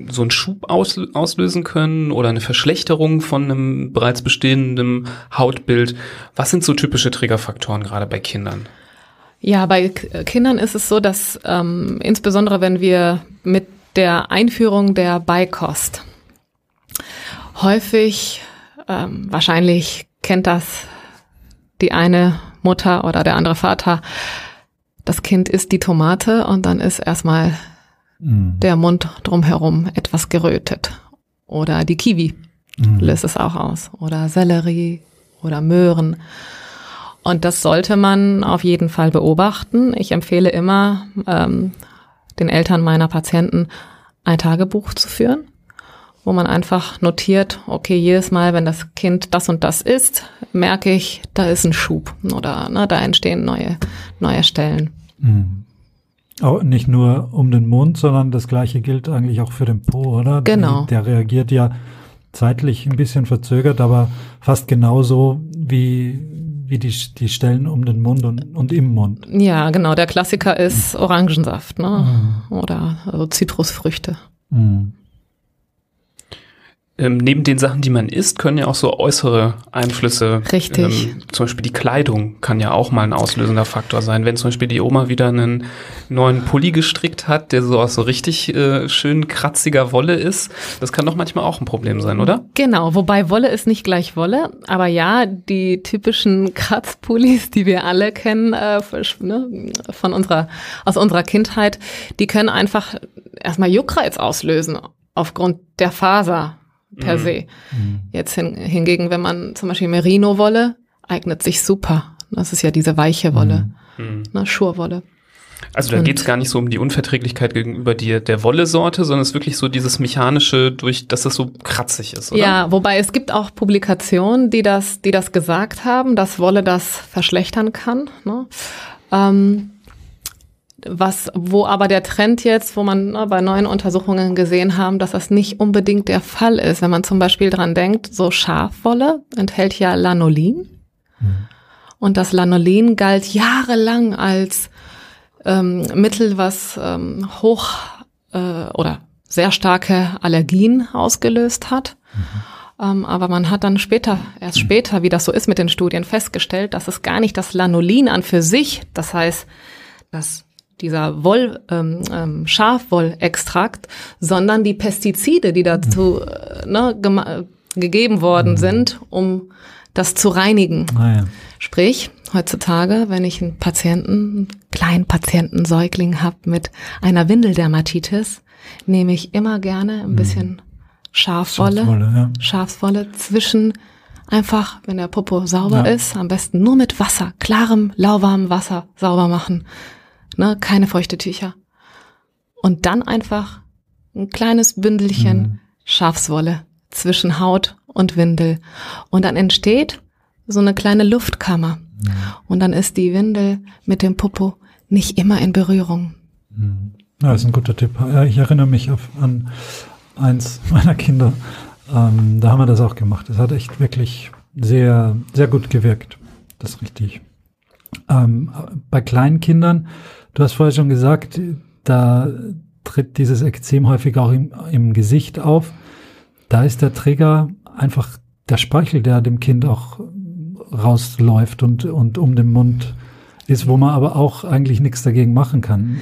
so einen Schub aus, auslösen können oder eine Verschlechterung von einem bereits bestehenden Hautbild. Was sind so typische Triggerfaktoren gerade bei Kindern? Ja, bei Kindern ist es so, dass ähm, insbesondere wenn wir mit der Einführung der Beikost häufig ähm, wahrscheinlich kennt das die eine Mutter oder der andere Vater. Das Kind isst die Tomate und dann ist erstmal mhm. der Mund drumherum etwas gerötet. Oder die Kiwi mhm. löst es auch aus. Oder Sellerie oder Möhren. Und das sollte man auf jeden Fall beobachten. Ich empfehle immer ähm, den Eltern meiner Patienten ein Tagebuch zu führen wo man einfach notiert, okay, jedes Mal, wenn das Kind das und das isst, merke ich, da ist ein Schub oder ne, da entstehen neue, neue Stellen. Mhm. Auch nicht nur um den Mund, sondern das gleiche gilt eigentlich auch für den Po, oder? Genau. Die, der reagiert ja zeitlich ein bisschen verzögert, aber fast genauso wie, wie die, die Stellen um den Mund und, und im Mund. Ja, genau. Der Klassiker ist Orangensaft, ne? Mhm. Oder also Zitrusfrüchte. Mhm ähm, neben den Sachen, die man isst, können ja auch so äußere Einflüsse. Richtig. Ähm, zum Beispiel die Kleidung kann ja auch mal ein auslösender Faktor sein. Wenn zum Beispiel die Oma wieder einen neuen Pulli gestrickt hat, der so aus so richtig äh, schön kratziger Wolle ist, das kann doch manchmal auch ein Problem sein, oder? Genau, wobei Wolle ist nicht gleich Wolle, aber ja, die typischen Kratzpullis, die wir alle kennen äh, ne, von unserer aus unserer Kindheit, die können einfach erstmal Juckreiz auslösen aufgrund der Faser per mhm. se. Mhm. Jetzt hin, hingegen, wenn man zum Beispiel Merino-Wolle, eignet sich super. Das ist ja diese weiche Wolle, mhm. ne, Schurwolle. Also da geht es gar nicht so um die Unverträglichkeit gegenüber die, der Wolle-Sorte, sondern es ist wirklich so dieses mechanische, durch, dass das so kratzig ist, oder? Ja, wobei es gibt auch Publikationen, die das, die das gesagt haben, dass Wolle das verschlechtern kann. Ne? Ähm, was, wo aber der Trend jetzt, wo man ne, bei neuen Untersuchungen gesehen haben, dass das nicht unbedingt der Fall ist. Wenn man zum Beispiel dran denkt, so Schafwolle enthält ja Lanolin. Mhm. Und das Lanolin galt jahrelang als ähm, Mittel, was ähm, hoch äh, oder sehr starke Allergien ausgelöst hat. Mhm. Ähm, aber man hat dann später, erst später, wie das so ist mit den Studien, festgestellt, dass es gar nicht das Lanolin an für sich, das heißt, dass dieser Woll, ähm, ähm, Schafwollextrakt, sondern die Pestizide, die dazu äh, ne, gegeben worden mhm. sind, um das zu reinigen. Ah, ja. Sprich, heutzutage, wenn ich einen Patienten, einen kleinen Patienten, Säugling habe mit einer Windeldermatitis, nehme ich immer gerne ein mhm. bisschen Schafwolle, Schafwolle, ja. Schafswolle zwischen einfach, wenn der Popo sauber ja. ist, am besten nur mit Wasser, klarem, lauwarmem Wasser sauber machen. Ne, keine feuchte Tücher. Und dann einfach ein kleines Bündelchen mhm. Schafswolle zwischen Haut und Windel. Und dann entsteht so eine kleine Luftkammer. Mhm. Und dann ist die Windel mit dem Popo nicht immer in Berührung. Mhm. Ja, ist ein guter Tipp. Ich erinnere mich auf, an eins meiner Kinder. Ähm, da haben wir das auch gemacht. Das hat echt wirklich sehr, sehr gut gewirkt. Das ist richtig. Ähm, bei kleinen Kindern, du hast vorher schon gesagt, da tritt dieses Ekzem häufig auch im, im Gesicht auf. Da ist der Trigger einfach der Speichel, der dem Kind auch rausläuft und, und um den Mund ist, wo man aber auch eigentlich nichts dagegen machen kann.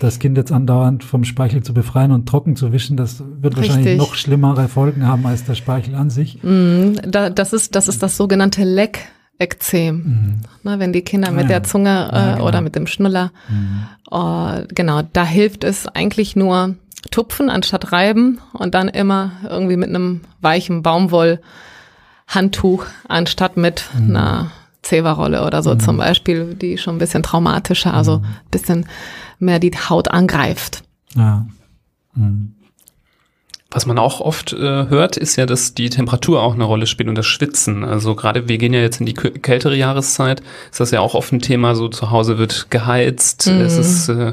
Das Kind jetzt andauernd vom Speichel zu befreien und trocken zu wischen, das wird Richtig. wahrscheinlich noch schlimmere Folgen haben als der Speichel an sich. Mm, da, das, ist, das ist das sogenannte Leck. Ekzem, mhm. ne, wenn die Kinder mit ah, der Zunge äh, ja, genau. oder mit dem Schnuller, mhm. uh, genau, da hilft es eigentlich nur tupfen anstatt reiben und dann immer irgendwie mit einem weichen Baumwollhandtuch anstatt mit mhm. einer Zewa-Rolle oder so mhm. zum Beispiel, die schon ein bisschen traumatischer, also mhm. bisschen mehr die Haut angreift. Ja. Mhm. Was man auch oft äh, hört, ist ja, dass die Temperatur auch eine Rolle spielt und das Schwitzen. Also gerade wir gehen ja jetzt in die kältere Jahreszeit, ist das ja auch oft ein Thema, so zu Hause wird geheizt, mhm. es ist äh,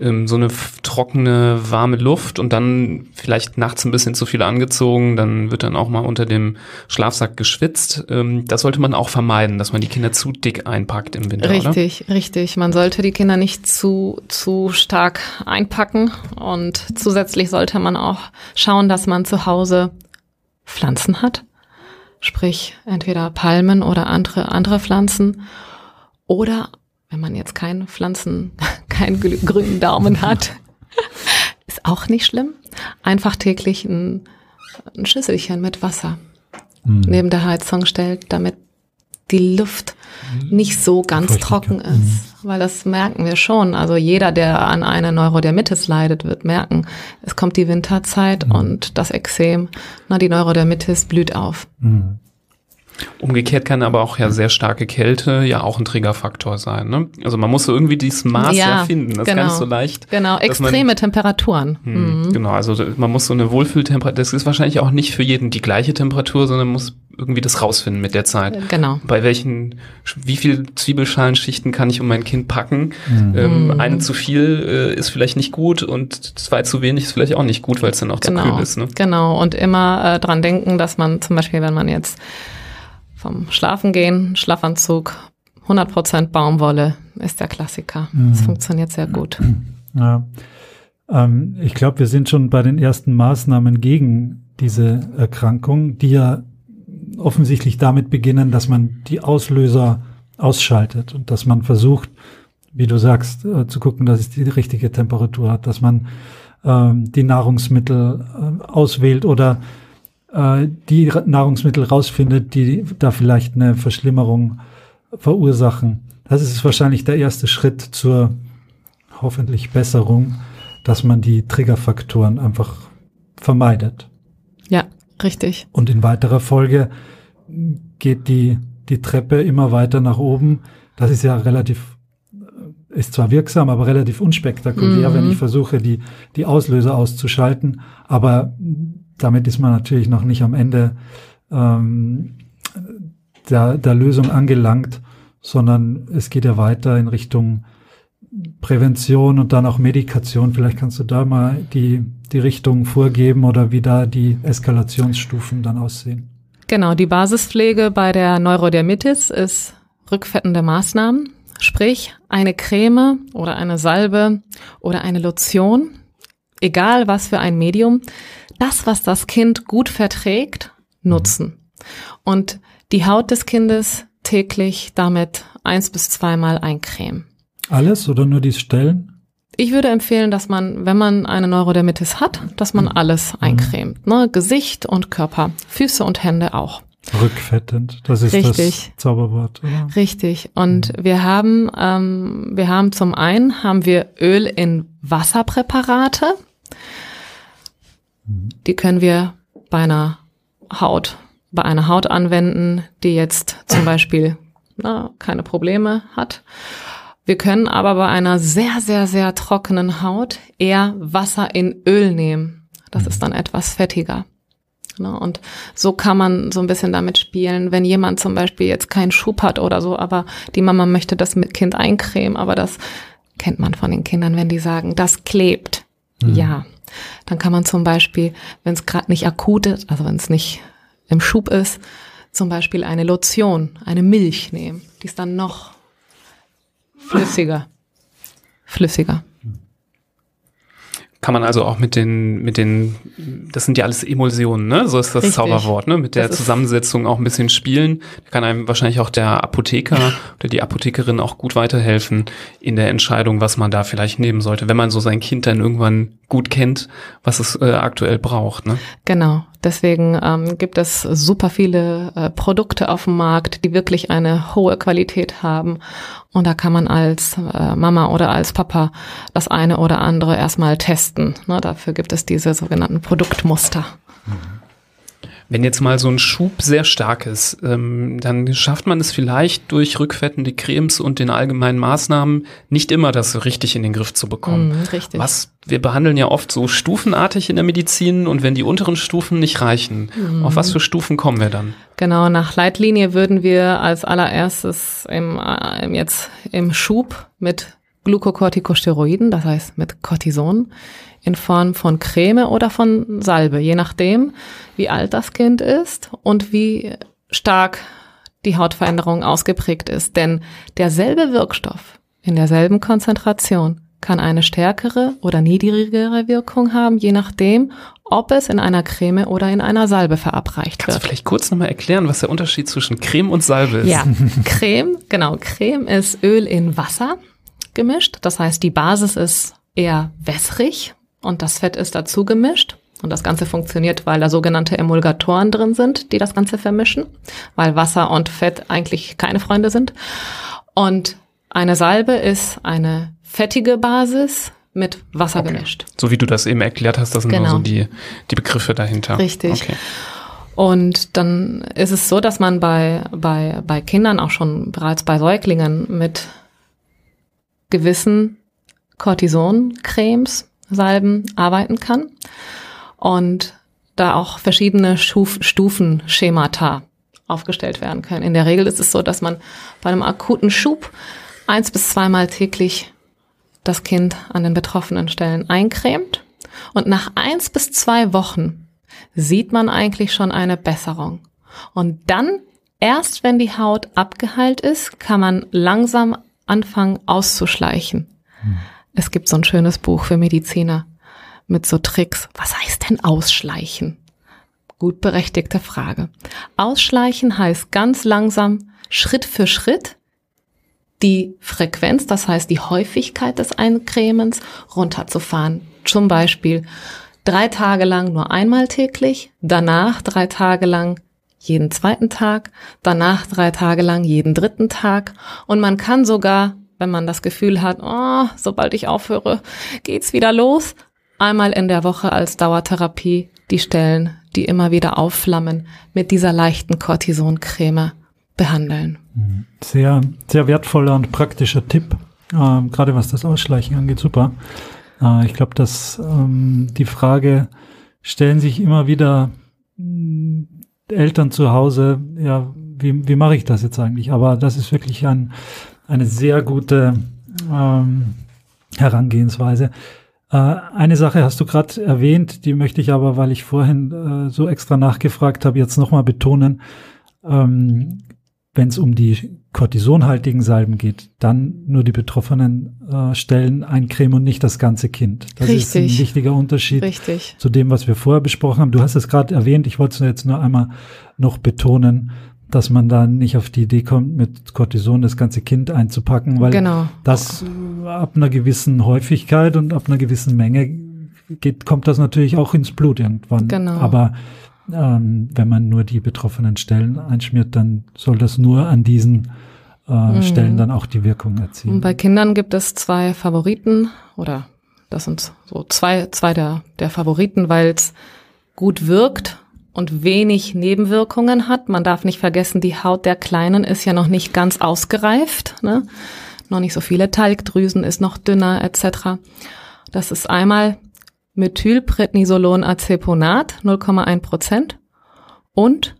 ähm, so eine trockene, warme Luft und dann vielleicht nachts ein bisschen zu viel angezogen, dann wird dann auch mal unter dem Schlafsack geschwitzt. Ähm, das sollte man auch vermeiden, dass man die Kinder zu dick einpackt im Winter. Richtig, oder? richtig. Man sollte die Kinder nicht zu, zu stark einpacken und zusätzlich sollte man auch schauen, dass man zu Hause Pflanzen hat. Sprich, entweder Palmen oder andere, andere Pflanzen oder wenn man jetzt keine Pflanzen, keinen grünen Daumen hat, ist auch nicht schlimm. Einfach täglich ein, ein Schüsselchen mit Wasser mhm. neben der Heizung stellt, damit die Luft nicht so ganz trocken ist, mhm. weil das merken wir schon. Also jeder, der an einer Neurodermitis leidet, wird merken, es kommt die Winterzeit mhm. und das Ekzem, na, die Neurodermitis blüht auf. Mhm. Umgekehrt kann aber auch ja sehr starke Kälte ja auch ein Triggerfaktor sein. Ne? Also man muss so irgendwie dieses Maß ja, ja finden. Das genau, ist gar nicht so leicht. Genau, extreme man, Temperaturen. Hm, mhm. Genau, also man muss so eine Wohlfühltemperatur, das ist wahrscheinlich auch nicht für jeden die gleiche Temperatur, sondern muss irgendwie das rausfinden mit der Zeit. Genau. Bei welchen, wie viel Zwiebelschalenschichten kann ich um mein Kind packen? Mhm. Ähm, mhm. eine zu viel äh, ist vielleicht nicht gut und zwei zu wenig ist vielleicht auch nicht gut, weil es dann auch genau, zu kühl ist. Ne? Genau, und immer äh, dran denken, dass man zum Beispiel, wenn man jetzt vom Schlafengehen, Schlafanzug, 100% Baumwolle ist der Klassiker. Mhm. Das funktioniert sehr gut. Ja. Ähm, ich glaube, wir sind schon bei den ersten Maßnahmen gegen diese Erkrankung, die ja offensichtlich damit beginnen, dass man die Auslöser ausschaltet und dass man versucht, wie du sagst, äh, zu gucken, dass es die richtige Temperatur hat, dass man ähm, die Nahrungsmittel äh, auswählt oder äh, die Nahrungsmittel rausfindet, die da vielleicht eine Verschlimmerung verursachen. Das ist wahrscheinlich der erste Schritt zur hoffentlich Besserung, dass man die Triggerfaktoren einfach vermeidet. Ja, richtig. Und in weiterer Folge geht die, die Treppe immer weiter nach oben. Das ist ja relativ, ist zwar wirksam, aber relativ unspektakulär, mhm. wenn ich versuche, die, die Auslöser auszuschalten. Aber damit ist man natürlich noch nicht am Ende ähm, der, der Lösung angelangt, sondern es geht ja weiter in Richtung Prävention und dann auch Medikation. Vielleicht kannst du da mal die, die Richtung vorgeben oder wie da die Eskalationsstufen dann aussehen. Genau, die Basispflege bei der Neurodermitis ist rückfettende Maßnahmen, sprich eine Creme oder eine Salbe oder eine Lotion, egal was für ein Medium, das, was das Kind gut verträgt, nutzen. Und die Haut des Kindes täglich damit eins bis zweimal eincremen. Alles oder nur die Stellen? Ich würde empfehlen, dass man, wenn man eine Neurodermitis hat, dass man mhm. alles eincremt. Ne? Gesicht und Körper, Füße und Hände auch. Rückfettend, das ist Richtig. das Zauberwort. Oder? Richtig. Und mhm. wir haben, ähm, wir haben zum einen haben wir Öl in Wasserpräparate. Mhm. Die können wir bei einer Haut, bei einer Haut anwenden, die jetzt zum Beispiel na, keine Probleme hat. Wir können aber bei einer sehr, sehr, sehr trockenen Haut eher Wasser in Öl nehmen. Das ist dann etwas fettiger. Ne? Und so kann man so ein bisschen damit spielen, wenn jemand zum Beispiel jetzt keinen Schub hat oder so, aber die Mama möchte das mit Kind eincremen, aber das kennt man von den Kindern, wenn die sagen, das klebt. Mhm. Ja. Dann kann man zum Beispiel, wenn es gerade nicht akut ist, also wenn es nicht im Schub ist, zum Beispiel eine Lotion, eine Milch nehmen. Die ist dann noch Flüssiger. Flüssiger. Kann man also auch mit den, mit den, das sind ja alles Emulsionen, ne? So ist das Richtig. Zauberwort, ne? Mit der Zusammensetzung auch ein bisschen spielen. Da kann einem wahrscheinlich auch der Apotheker oder die Apothekerin auch gut weiterhelfen in der Entscheidung, was man da vielleicht nehmen sollte, wenn man so sein Kind dann irgendwann gut kennt, was es äh, aktuell braucht, ne? Genau. Deswegen ähm, gibt es super viele äh, Produkte auf dem Markt, die wirklich eine hohe Qualität haben. Und da kann man als äh, Mama oder als Papa das eine oder andere erstmal testen. Ne, dafür gibt es diese sogenannten Produktmuster. Mhm. Wenn jetzt mal so ein Schub sehr stark ist, ähm, dann schafft man es vielleicht durch rückfettende Cremes und den allgemeinen Maßnahmen nicht immer, das richtig in den Griff zu bekommen. Mm, richtig. Was wir behandeln ja oft so stufenartig in der Medizin und wenn die unteren Stufen nicht reichen, mm. auf was für Stufen kommen wir dann? Genau, nach Leitlinie würden wir als allererstes im, äh, jetzt im Schub mit Glukokortikosteroiden, das heißt mit Cortison, in Form von Creme oder von Salbe, je nachdem, wie alt das Kind ist und wie stark die Hautveränderung ausgeprägt ist. Denn derselbe Wirkstoff in derselben Konzentration kann eine stärkere oder niedrigere Wirkung haben, je nachdem, ob es in einer Creme oder in einer Salbe verabreicht Kannst wird. Kannst du vielleicht kurz nochmal erklären, was der Unterschied zwischen Creme und Salbe ist? Ja, Creme, genau, Creme ist Öl in Wasser gemischt. Das heißt, die Basis ist eher wässrig und das Fett ist dazu gemischt. Und das Ganze funktioniert, weil da sogenannte Emulgatoren drin sind, die das Ganze vermischen, weil Wasser und Fett eigentlich keine Freunde sind. Und eine Salbe ist eine fettige Basis mit Wasser okay. gemischt. So wie du das eben erklärt hast, das sind genau. so die, die Begriffe dahinter. Richtig. Okay. Und dann ist es so, dass man bei, bei, bei Kindern, auch schon bereits bei Säuglingen, mit gewissen Cortison-Cremes Salben arbeiten kann und da auch verschiedene Stuf Stufen Schemata aufgestellt werden können. In der Regel ist es so, dass man bei einem akuten Schub eins bis zweimal täglich das Kind an den betroffenen Stellen eincremt und nach eins bis zwei Wochen sieht man eigentlich schon eine Besserung. Und dann, erst wenn die Haut abgeheilt ist, kann man langsam anfangen auszuschleichen. Hm. Es gibt so ein schönes Buch für Mediziner mit so Tricks. Was heißt denn ausschleichen? Gut berechtigte Frage. Ausschleichen heißt ganz langsam, Schritt für Schritt, die Frequenz, das heißt die Häufigkeit des Eincremens runterzufahren. Zum Beispiel drei Tage lang nur einmal täglich, danach drei Tage lang jeden zweiten Tag, danach drei Tage lang jeden dritten Tag und man kann sogar wenn man das Gefühl hat, oh, sobald ich aufhöre, geht's wieder los, einmal in der Woche als Dauertherapie die Stellen, die immer wieder aufflammen, mit dieser leichten Cortisoncreme behandeln. Sehr, sehr wertvoller und praktischer Tipp, äh, gerade was das Ausschleichen angeht, super. Äh, ich glaube, dass ähm, die Frage stellen sich immer wieder äh, Eltern zu Hause, ja, wie, wie mache ich das jetzt eigentlich? Aber das ist wirklich ein eine sehr gute ähm, Herangehensweise. Äh, eine Sache hast du gerade erwähnt, die möchte ich aber, weil ich vorhin äh, so extra nachgefragt habe, jetzt nochmal betonen. Ähm, Wenn es um die kortisonhaltigen Salben geht, dann nur die betroffenen äh, Stellen eincremen und nicht das ganze Kind. Das Richtig. ist ein wichtiger Unterschied Richtig. zu dem, was wir vorher besprochen haben. Du hast es gerade erwähnt, ich wollte es jetzt nur einmal noch betonen, dass man da nicht auf die Idee kommt, mit Cortison das ganze Kind einzupacken, weil genau. das ab einer gewissen Häufigkeit und ab einer gewissen Menge geht, kommt das natürlich auch ins Blut irgendwann. Genau. Aber ähm, wenn man nur die betroffenen Stellen einschmiert, dann soll das nur an diesen äh, mhm. Stellen dann auch die Wirkung erzielen. Und bei Kindern gibt es zwei Favoriten oder das sind so zwei, zwei der, der Favoriten, weil es gut wirkt und wenig Nebenwirkungen hat. Man darf nicht vergessen, die Haut der Kleinen ist ja noch nicht ganz ausgereift, ne? noch nicht so viele Talgdrüsen, ist noch dünner etc. Das ist einmal Methylprednisolon Aceponat 0,1 Prozent und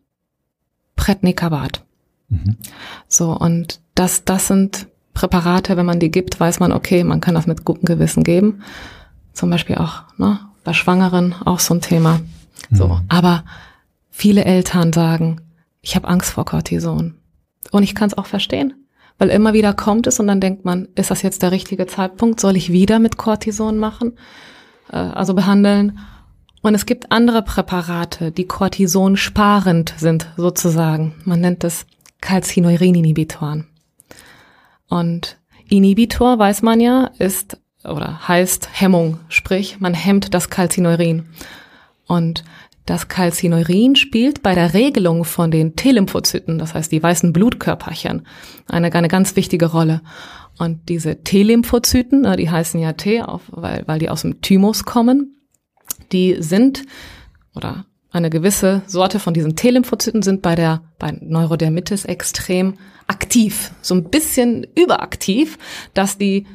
Prednicabat. Mhm. So und das das sind Präparate, wenn man die gibt, weiß man, okay, man kann das mit gutem Gewissen geben. Zum Beispiel auch ne, bei Schwangeren auch so ein Thema. So, mhm. aber viele Eltern sagen, ich habe Angst vor Cortison. Und ich kann es auch verstehen, weil immer wieder kommt es und dann denkt man, ist das jetzt der richtige Zeitpunkt? Soll ich wieder mit Cortison machen? Äh, also behandeln? Und es gibt andere Präparate, die Cortison sparend sind, sozusagen. Man nennt es Calcineurin-Inhibitoren. Und Inhibitor, weiß man ja, ist oder heißt Hemmung, sprich, man hemmt das Calcineurin. Und das Calcineurin spielt bei der Regelung von den T-Lymphozyten, das heißt die weißen Blutkörperchen, eine, eine ganz wichtige Rolle. Und diese T-Lymphozyten, ne, die heißen ja T, weil, weil die aus dem Thymus kommen, die sind, oder eine gewisse Sorte von diesen T-Lymphozyten sind bei der bei Neurodermitis extrem aktiv, so ein bisschen überaktiv, dass die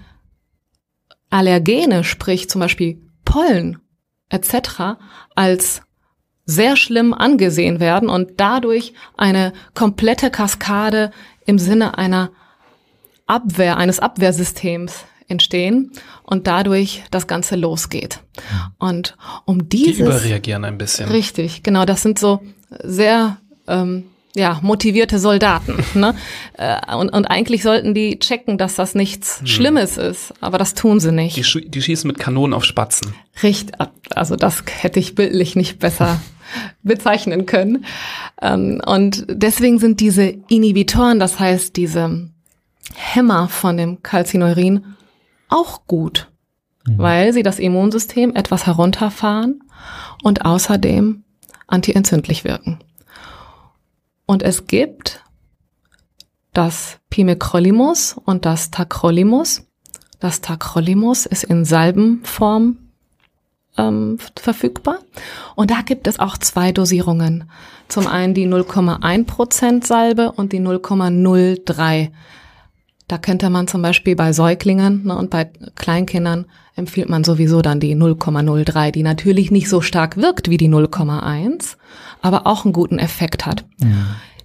Allergene, sprich zum Beispiel Pollen etc., als sehr schlimm angesehen werden und dadurch eine komplette Kaskade im Sinne einer Abwehr, eines Abwehrsystems entstehen und dadurch das Ganze losgeht. Und um dieses... Die überreagieren ein bisschen. Richtig, genau. Das sind so sehr ähm, ja, motivierte Soldaten. Ne? Äh, und, und eigentlich sollten die checken, dass das nichts hm. Schlimmes ist, aber das tun sie nicht. Die, die schießen mit Kanonen auf Spatzen. Richtig, also das hätte ich bildlich nicht besser bezeichnen können. Ähm, und deswegen sind diese Inhibitoren, das heißt diese Hämmer von dem Calcineurin, auch gut, mhm. weil sie das Immunsystem etwas herunterfahren und außerdem antientzündlich wirken. Und es gibt das Pimecrolimus und das Tacrolimus. Das Tacrolimus ist in Salbenform ähm, verfügbar. Und da gibt es auch zwei Dosierungen. Zum einen die 0,1% Salbe und die 0,03. Da könnte man zum Beispiel bei Säuglingen ne, und bei Kleinkindern empfiehlt man sowieso dann die 0,03, die natürlich nicht so stark wirkt wie die 0,1, aber auch einen guten Effekt hat. Ja.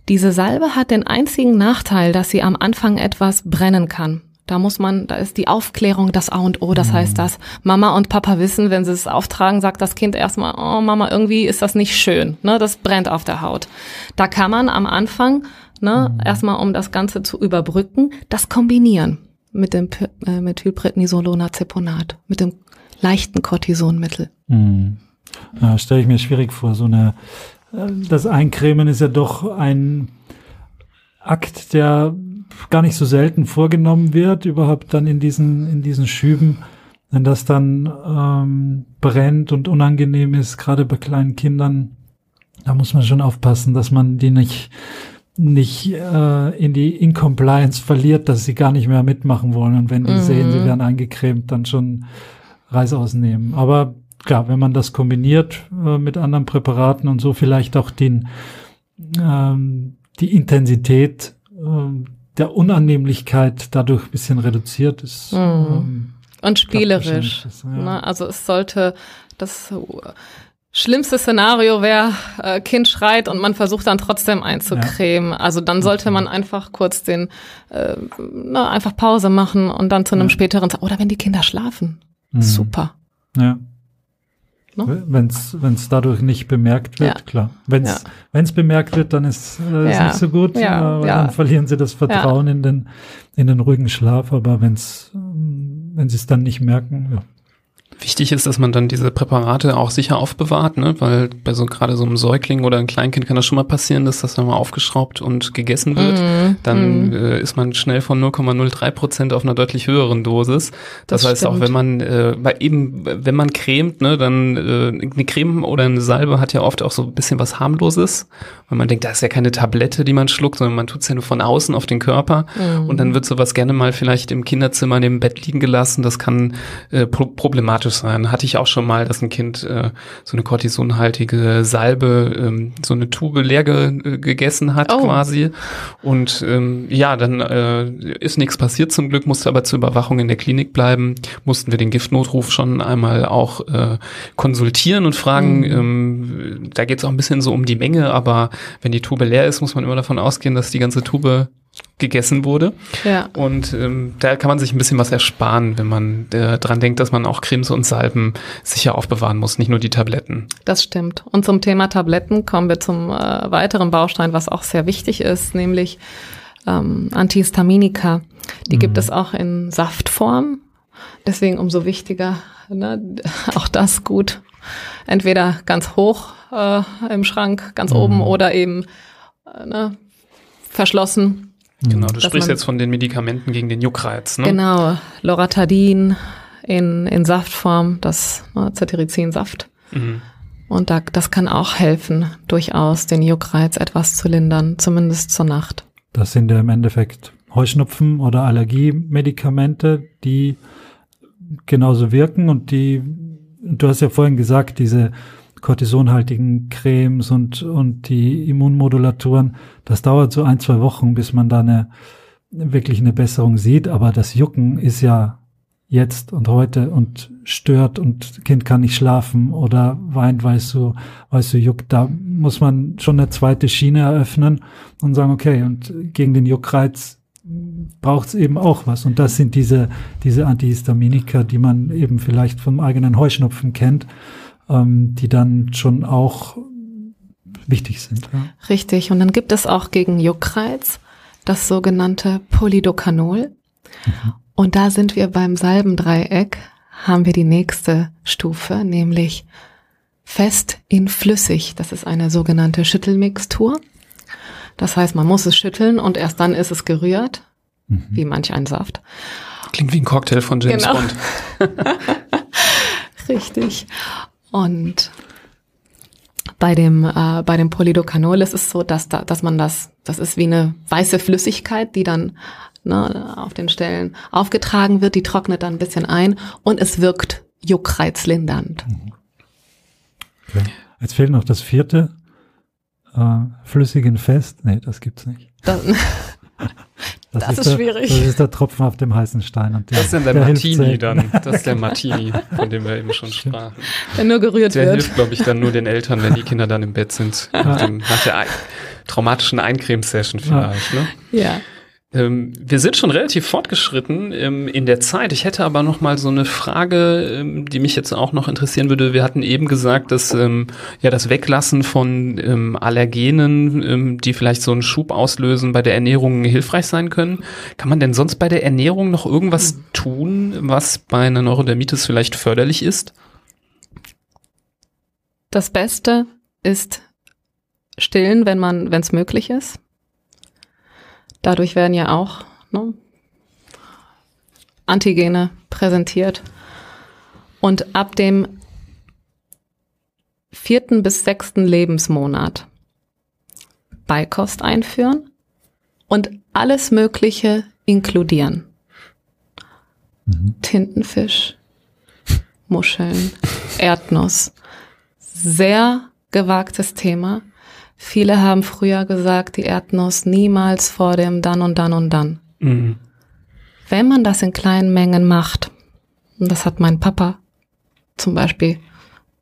Diese Salbe hat den einzigen Nachteil, dass sie am Anfang etwas brennen kann. Da muss man, da ist die Aufklärung das A und O. Das mhm. heißt, dass Mama und Papa wissen, wenn sie es auftragen, sagt das Kind erstmal, oh Mama, irgendwie ist das nicht schön. Ne, das brennt auf der Haut. Da kann man am Anfang, ne, mhm. erstmal um das Ganze zu überbrücken, das kombinieren mit dem äh, Methylprednisolonazepionat, mit dem leichten Cortisonmittel. Ja, Stelle ich mir schwierig vor, so eine äh, das Eincremen ist ja doch ein Akt, der gar nicht so selten vorgenommen wird, überhaupt dann in diesen, in diesen Schüben. Wenn das dann ähm, brennt und unangenehm ist, gerade bei kleinen Kindern, da muss man schon aufpassen, dass man die nicht nicht äh, in die Incompliance verliert, dass sie gar nicht mehr mitmachen wollen. Und wenn die mhm. sehen, sie werden eingecremt, dann schon Reis ausnehmen. Aber klar, wenn man das kombiniert äh, mit anderen Präparaten und so vielleicht auch den, ähm, die Intensität äh, der Unannehmlichkeit dadurch ein bisschen reduziert ist. Mhm. Ähm, und spielerisch. Das, ja. ne? Also es sollte das Schlimmste Szenario wäre, äh, Kind schreit und man versucht dann trotzdem einzucremen. Ja. Also dann sollte man einfach kurz den, äh, na, einfach Pause machen und dann zu einem ja. späteren, oder wenn die Kinder schlafen. Mhm. Super. Ja. Ne? Wenn es dadurch nicht bemerkt wird, ja. klar. Wenn es ja. bemerkt wird, dann ist es ja. nicht so gut, ja. weil dann verlieren sie das Vertrauen in, den, in den ruhigen Schlaf. Aber wenn's, wenn sie es dann nicht merken, ja. Wichtig ist, dass man dann diese Präparate auch sicher aufbewahrt, ne? weil bei so gerade so einem Säugling oder einem Kleinkind kann das schon mal passieren, dass das dann mal aufgeschraubt und gegessen wird. Mm, dann mm. Äh, ist man schnell von 0,03 Prozent auf einer deutlich höheren Dosis. Das, das heißt stimmt. auch, wenn man äh, weil eben wenn man cremt, ne, dann äh, eine Creme oder eine Salbe hat ja oft auch so ein bisschen was harmloses, weil man denkt, da ist ja keine Tablette, die man schluckt, sondern man tut's ja nur von außen auf den Körper mm. und dann wird sowas gerne mal vielleicht im Kinderzimmer neben dem Bett liegen gelassen. Das kann äh, problematisch problematisch sein. Hatte ich auch schon mal, dass ein Kind äh, so eine kortisonhaltige Salbe, ähm, so eine Tube leer ge gegessen hat oh. quasi. Und ähm, ja, dann äh, ist nichts passiert zum Glück, musste aber zur Überwachung in der Klinik bleiben. Mussten wir den Giftnotruf schon einmal auch äh, konsultieren und fragen, mhm. ähm, da geht es auch ein bisschen so um die Menge, aber wenn die Tube leer ist, muss man immer davon ausgehen, dass die ganze Tube gegessen wurde. Ja. Und ähm, da kann man sich ein bisschen was ersparen, wenn man äh, dran denkt, dass man auch Cremes und Salben sicher aufbewahren muss, nicht nur die Tabletten. Das stimmt. Und zum Thema Tabletten kommen wir zum äh, weiteren Baustein, was auch sehr wichtig ist, nämlich ähm, Antihistaminika. Die mhm. gibt es auch in Saftform. Deswegen umso wichtiger, ne, auch das gut. Entweder ganz hoch äh, im Schrank, ganz mhm. oben oder eben äh, ne, verschlossen Genau, du sprichst jetzt von den Medikamenten gegen den Juckreiz, ne? Genau, Loratadin in, in Saftform, das ne, Cetirizin-Saft. Mhm. Und da, das kann auch helfen, durchaus den Juckreiz etwas zu lindern, zumindest zur Nacht. Das sind ja im Endeffekt Heuschnupfen- oder Allergiemedikamente, die genauso wirken und die, du hast ja vorhin gesagt, diese kortisonhaltigen Cremes und, und die Immunmodulatoren, das dauert so ein, zwei Wochen, bis man da eine, wirklich eine Besserung sieht. Aber das Jucken ist ja jetzt und heute und stört und Kind kann nicht schlafen oder weint, weil es so, weil es so juckt. Da muss man schon eine zweite Schiene eröffnen und sagen, okay, und gegen den Juckreiz braucht es eben auch was. Und das sind diese, diese Antihistaminika, die man eben vielleicht vom eigenen Heuschnupfen kennt ähm, die dann schon auch wichtig sind. Ja. Richtig. Und dann gibt es auch gegen Juckreiz das sogenannte Polydocanol. Mhm. Und da sind wir beim Salbendreieck, haben wir die nächste Stufe, nämlich fest in flüssig. Das ist eine sogenannte Schüttelmixtur. Das heißt, man muss es schütteln und erst dann ist es gerührt, mhm. wie manch ein Saft. Klingt wie ein Cocktail von James genau. Bond. Richtig. Und bei dem, äh, bei dem Polydocanol ist es so, dass, da, dass man das, das ist wie eine weiße Flüssigkeit, die dann ne, auf den Stellen aufgetragen wird, die trocknet dann ein bisschen ein und es wirkt juckreizlindernd. Okay. Jetzt fehlt noch das vierte, äh, flüssigen Fest. Nee, das gibt's nicht. Das, Das, das ist, ist der, schwierig. Das ist der Tropfen auf dem heißen Stein. Und der, das ist dann der, der Martini dann. Das ist der Martini, von dem wir eben schon sprachen. Der nur gerührt der wird. Der hilft, glaube ich, dann nur den Eltern, wenn die Kinder dann im Bett sind. Nach, dem, nach der traumatischen Eincremesession vielleicht. Ne? Ja. Ähm, wir sind schon relativ fortgeschritten ähm, in der Zeit. Ich hätte aber noch mal so eine Frage, ähm, die mich jetzt auch noch interessieren würde. Wir hatten eben gesagt, dass ähm, ja das Weglassen von ähm, Allergenen, ähm, die vielleicht so einen Schub auslösen, bei der Ernährung hilfreich sein können. Kann man denn sonst bei der Ernährung noch irgendwas tun, was bei einer Neurodermitis vielleicht förderlich ist? Das Beste ist stillen, wenn man, wenn es möglich ist. Dadurch werden ja auch ne, Antigene präsentiert. Und ab dem vierten bis sechsten Lebensmonat Beikost einführen und alles Mögliche inkludieren. Mhm. Tintenfisch, Muscheln, Erdnuss. Sehr gewagtes Thema. Viele haben früher gesagt, die Erdnuss niemals vor dem dann und dann und dann. Mhm. Wenn man das in kleinen Mengen macht, und das hat mein Papa zum Beispiel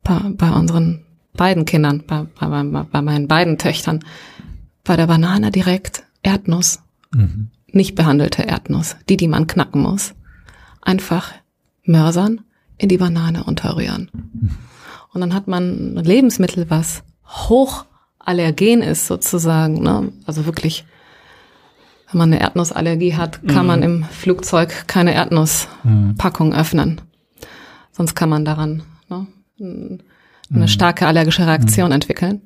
bei, bei unseren beiden Kindern, bei, bei, bei meinen beiden Töchtern, bei der Banane direkt Erdnuss. Mhm. Nicht behandelte Erdnuss, die, die man knacken muss. Einfach mörsern, in die Banane unterrühren. Mhm. Und dann hat man ein Lebensmittel, was hochallergen ist sozusagen. Ne? Also wirklich, wenn man eine Erdnussallergie hat, kann mhm. man im Flugzeug keine Erdnusspackung mhm. öffnen. Sonst kann man daran ne, eine mhm. starke allergische Reaktion mhm. entwickeln.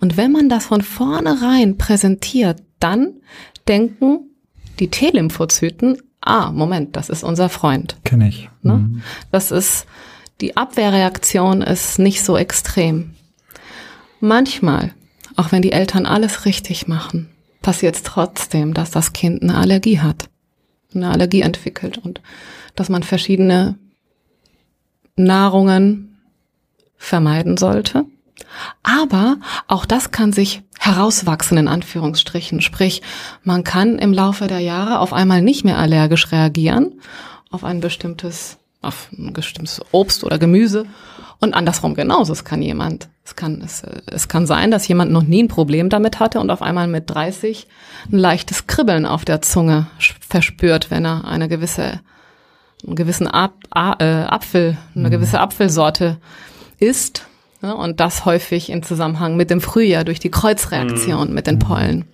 Und wenn man das von vornherein präsentiert, dann denken die T-Lymphozyten, ah, Moment, das ist unser Freund. Kenn ich. Ne? Mhm. Das ist, die Abwehrreaktion ist nicht so extrem. Manchmal, auch wenn die Eltern alles richtig machen, passiert es trotzdem, dass das Kind eine Allergie hat, eine Allergie entwickelt und dass man verschiedene Nahrungen vermeiden sollte. Aber auch das kann sich herauswachsen in Anführungsstrichen. Sprich, man kann im Laufe der Jahre auf einmal nicht mehr allergisch reagieren auf ein bestimmtes, auf ein bestimmtes Obst oder Gemüse. Und andersrum genauso. Es kann jemand, es kann, es, es kann sein, dass jemand noch nie ein Problem damit hatte und auf einmal mit 30 ein leichtes Kribbeln auf der Zunge verspürt, wenn er eine gewisse, einen gewissen Ap A, äh, Apfel, eine mhm. gewisse Apfelsorte isst Ne? Und das häufig im Zusammenhang mit dem Frühjahr durch die Kreuzreaktion mhm. mit den Pollen.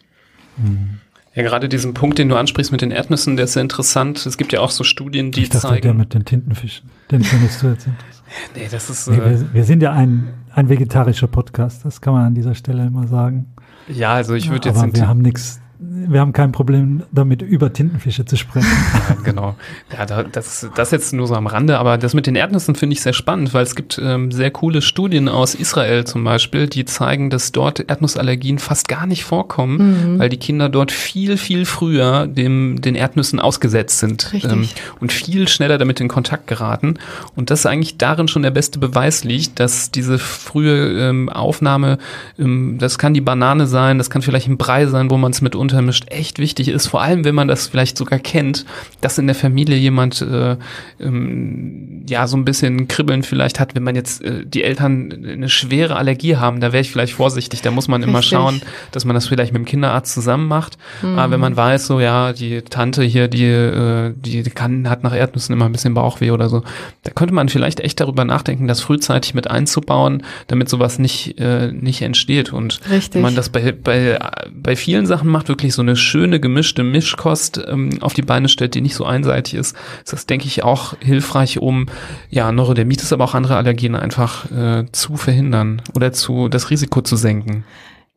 Mhm. Ja, gerade diesen Punkt, den du ansprichst mit den Erdnüssen, der ist sehr interessant. Es gibt ja auch so Studien, die ich dachte, zeigen. der mit den Tintenfischen. Den findest du jetzt interessant. nee, das ist. Nee, wir, äh, wir, sind ja ein, ein vegetarischer Podcast, das kann man an dieser Stelle immer sagen. Ja, also ich würde ja, jetzt. Aber wir haben nichts wir haben kein Problem damit, über Tintenfische zu sprechen. Ja, genau. Ja, das, das jetzt nur so am Rande, aber das mit den Erdnüssen finde ich sehr spannend, weil es gibt ähm, sehr coole Studien aus Israel zum Beispiel, die zeigen, dass dort Erdnussallergien fast gar nicht vorkommen, mhm. weil die Kinder dort viel, viel früher dem, den Erdnüssen ausgesetzt sind ähm, und viel schneller damit in Kontakt geraten. Und das eigentlich darin schon der beste Beweis liegt, dass diese frühe ähm, Aufnahme, ähm, das kann die Banane sein, das kann vielleicht ein Brei sein, wo man es mit untermischt, echt wichtig ist, vor allem wenn man das vielleicht sogar kennt, dass in der Familie jemand äh, ähm, ja so ein bisschen Kribbeln vielleicht hat, wenn man jetzt äh, die Eltern eine schwere Allergie haben, da wäre ich vielleicht vorsichtig, da muss man Richtig. immer schauen, dass man das vielleicht mit dem Kinderarzt zusammen macht. Mhm. Aber wenn man weiß, so ja, die Tante hier, die, äh, die kann, hat nach Erdnüssen immer ein bisschen Bauchweh oder so, da könnte man vielleicht echt darüber nachdenken, das frühzeitig mit einzubauen, damit sowas nicht, äh, nicht entsteht. Und Richtig. wenn man das bei, bei, bei vielen Sachen macht, wirklich wirklich so eine schöne gemischte Mischkost ähm, auf die Beine stellt, die nicht so einseitig ist, ist das, denke ich, auch hilfreich, um ja Neurodermitis, aber auch andere Allergien einfach äh, zu verhindern oder zu das Risiko zu senken.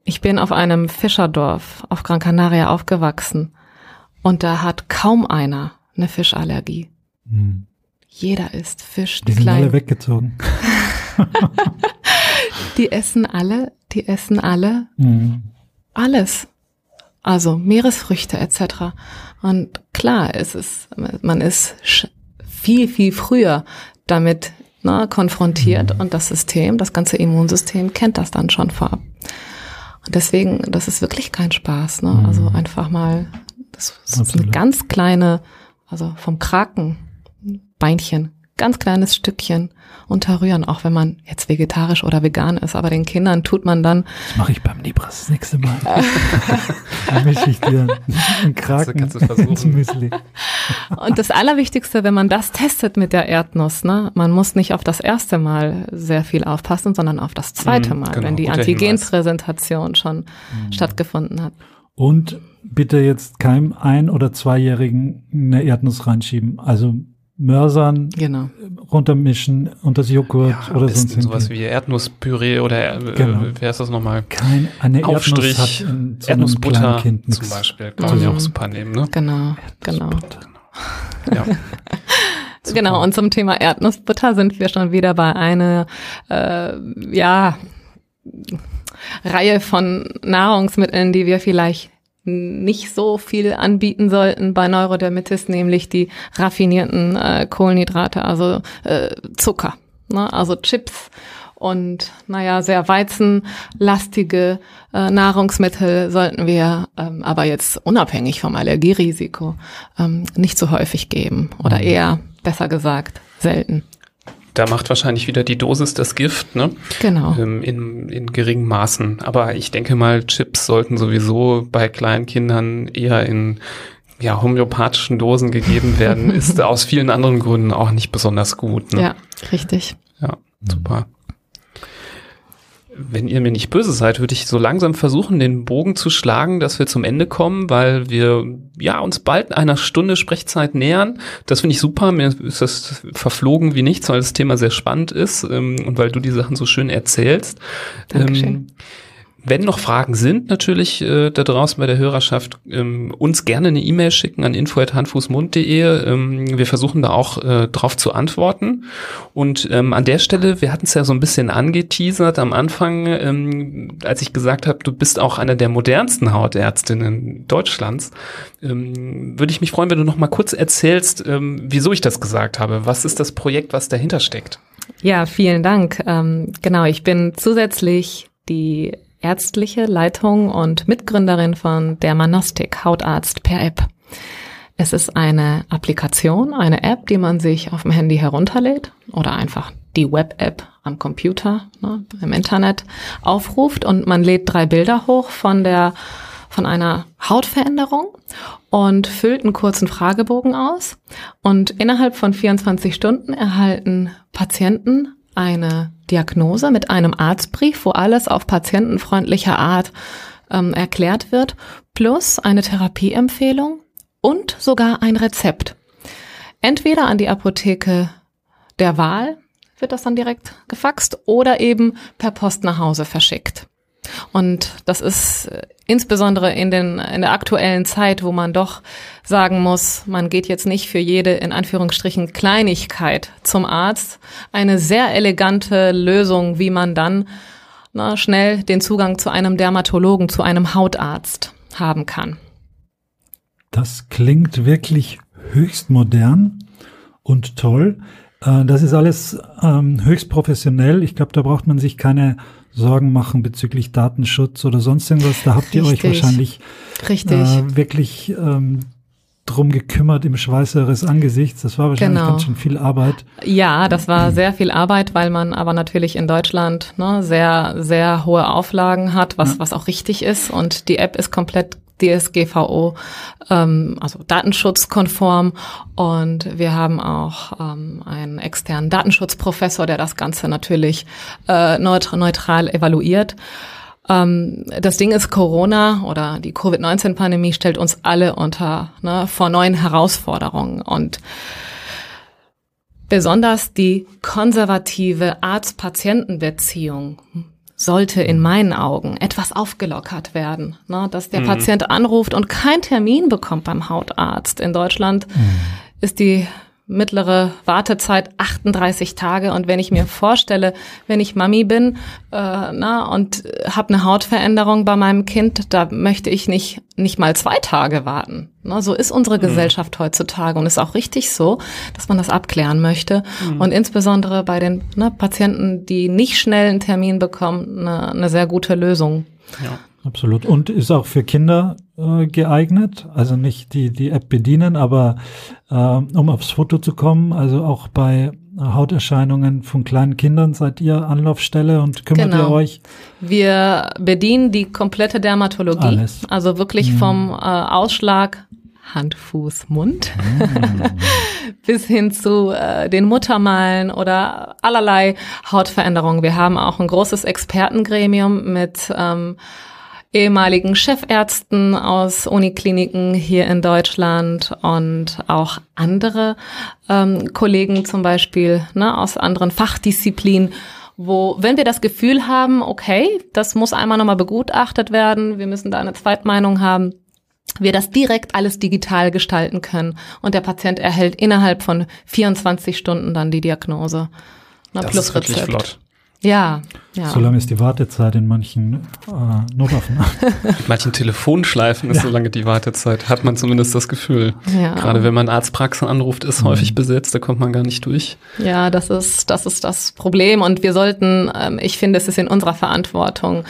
Ich bin auf einem Fischerdorf auf Gran Canaria aufgewachsen und da hat kaum einer eine Fischallergie. Hm. Jeder isst Fisch. Die, die sind alle weggezogen. die essen alle, die essen alle hm. alles also Meeresfrüchte etc. Und klar, es ist, man ist viel, viel früher damit ne, konfrontiert mhm. und das System, das ganze Immunsystem kennt das dann schon vorab. Und deswegen, das ist wirklich kein Spaß. Ne? Mhm. Also einfach mal, das ist eine ganz kleine, also vom Kraken, Beinchen, ganz kleines Stückchen unterrühren, auch wenn man jetzt vegetarisch oder vegan ist. Aber den Kindern tut man dann. Das mache ich beim Libras das nächste Mal. dann mische ich dir einen Kraken kannst du, kannst Müsli. Und das Allerwichtigste, wenn man das testet mit der Erdnuss, ne, man muss nicht auf das erste Mal sehr viel aufpassen, sondern auf das zweite mhm, Mal, genau, wenn die Antigenpräsentation schon mhm. stattgefunden hat. Und bitte jetzt keinem ein- oder zweijährigen eine Erdnuss reinschieben. Also Mörsern genau. runtermischen unter das Joghurt ja, oder sonst sowas wie Erdnusspüree oder äh, genau. wer ist das nochmal? Kein, eine Aufstrich, Erdnuss hat in, Erdnussbutter zum Beispiel, kann man ja auch super nehmen, ne? Genau, genau. Ja. genau, und zum Thema Erdnussbutter sind wir schon wieder bei einer, äh, ja, Reihe von Nahrungsmitteln, die wir vielleicht nicht so viel anbieten sollten bei Neurodermitis, nämlich die raffinierten äh, Kohlenhydrate, also äh, Zucker, ne? also Chips und naja, sehr weizenlastige äh, Nahrungsmittel sollten wir ähm, aber jetzt unabhängig vom Allergierisiko ähm, nicht so häufig geben oder mhm. eher, besser gesagt, selten. Da macht wahrscheinlich wieder die Dosis das Gift, ne? Genau. Ähm, in, in geringen Maßen. Aber ich denke mal, Chips sollten sowieso bei kleinen Kindern eher in ja, homöopathischen Dosen gegeben werden, ist aus vielen anderen Gründen auch nicht besonders gut. Ne? Ja, richtig. Ja, super. Wenn ihr mir nicht böse seid, würde ich so langsam versuchen, den Bogen zu schlagen, dass wir zum Ende kommen, weil wir ja uns bald einer Stunde Sprechzeit nähern. Das finde ich super. Mir ist das verflogen wie nichts, weil das Thema sehr spannend ist ähm, und weil du die Sachen so schön erzählst. Dankeschön. Ähm, wenn noch Fragen sind, natürlich äh, da draußen bei der Hörerschaft, ähm, uns gerne eine E-Mail schicken an info.handfußmund.de. Ähm, wir versuchen da auch äh, drauf zu antworten. Und ähm, an der Stelle, wir hatten es ja so ein bisschen angeteasert am Anfang, ähm, als ich gesagt habe, du bist auch einer der modernsten Hautärztinnen Deutschlands, ähm, würde ich mich freuen, wenn du noch mal kurz erzählst, ähm, wieso ich das gesagt habe. Was ist das Projekt, was dahinter steckt? Ja, vielen Dank. Ähm, genau, ich bin zusätzlich die ärztliche Leitung und Mitgründerin von Dermanostik, Hautarzt per App. Es ist eine Applikation, eine App, die man sich auf dem Handy herunterlädt oder einfach die Web-App am Computer, ne, im Internet aufruft und man lädt drei Bilder hoch von der von einer Hautveränderung und füllt einen kurzen Fragebogen aus und innerhalb von 24 Stunden erhalten Patienten eine Diagnose mit einem Arztbrief, wo alles auf patientenfreundlicher Art ähm, erklärt wird, plus eine Therapieempfehlung und sogar ein Rezept. Entweder an die Apotheke der Wahl wird das dann direkt gefaxt oder eben per Post nach Hause verschickt. Und das ist äh, insbesondere in, den, in der aktuellen Zeit, wo man doch sagen muss, man geht jetzt nicht für jede in Anführungsstrichen Kleinigkeit zum Arzt, eine sehr elegante Lösung, wie man dann na, schnell den Zugang zu einem Dermatologen, zu einem Hautarzt haben kann. Das klingt wirklich höchst modern und toll. Äh, das ist alles ähm, höchst professionell. Ich glaube, da braucht man sich keine Sorgen machen bezüglich Datenschutz oder sonst irgendwas. Da habt ihr Richtig. euch wahrscheinlich Äh, wirklich ähm, drum gekümmert im Schweiß eures Angesichts. Das war wahrscheinlich genau. ganz schön viel Arbeit. Ja, das war sehr viel Arbeit, weil man aber natürlich in Deutschland ne, sehr, sehr hohe Auflagen hat, was, ja. was auch richtig ist. Und die App ist komplett DSGVO, ähm, also datenschutzkonform. Und wir haben auch ähm, einen externen Datenschutzprofessor, der das Ganze natürlich äh, neutral evaluiert. Ähm, das Ding ist, Corona oder die Covid-19-Pandemie stellt uns alle unter ne, vor neuen Herausforderungen und besonders die konservative Arzt-Patienten-Beziehung sollte in meinen Augen etwas aufgelockert werden. Ne? Dass der mhm. Patient anruft und keinen Termin bekommt beim Hautarzt. In Deutschland mhm. ist die mittlere Wartezeit 38 Tage. Und wenn ich mir vorstelle, wenn ich Mami bin äh, na, und habe eine Hautveränderung bei meinem Kind, da möchte ich nicht, nicht mal zwei Tage warten. Na, so ist unsere mhm. Gesellschaft heutzutage und ist auch richtig so, dass man das abklären möchte. Mhm. Und insbesondere bei den ne, Patienten, die nicht schnell einen Termin bekommen, eine, eine sehr gute Lösung. Ja. Absolut. Und ist auch für Kinder äh, geeignet. Also nicht die, die App bedienen, aber äh, um aufs Foto zu kommen, also auch bei Hauterscheinungen von kleinen Kindern seid ihr Anlaufstelle und kümmert genau. ihr euch? Wir bedienen die komplette Dermatologie. Alles. Also wirklich mhm. vom äh, Ausschlag Hand, Fuß, Mund mhm. bis hin zu äh, den Muttermalen oder allerlei Hautveränderungen. Wir haben auch ein großes Expertengremium mit ähm, ehemaligen Chefärzten aus Unikliniken hier in Deutschland und auch andere ähm, Kollegen zum Beispiel ne, aus anderen Fachdisziplinen, wo, wenn wir das Gefühl haben, okay, das muss einmal nochmal begutachtet werden, wir müssen da eine Zweitmeinung haben, wir das direkt alles digital gestalten können und der Patient erhält innerhalb von 24 Stunden dann die Diagnose. Na, das plus ist wirklich Rezept. flott. Ja, ja. So lange ist die Wartezeit in manchen äh, Notaufnahmen. in manchen Telefonschleifen ist ja. so lange die Wartezeit, hat man zumindest das Gefühl. Ja. Gerade wenn man Arztpraxen anruft, ist mhm. häufig besetzt, da kommt man gar nicht durch. Ja, das ist, das ist das Problem. Und wir sollten, ähm, ich finde, es ist in unserer Verantwortung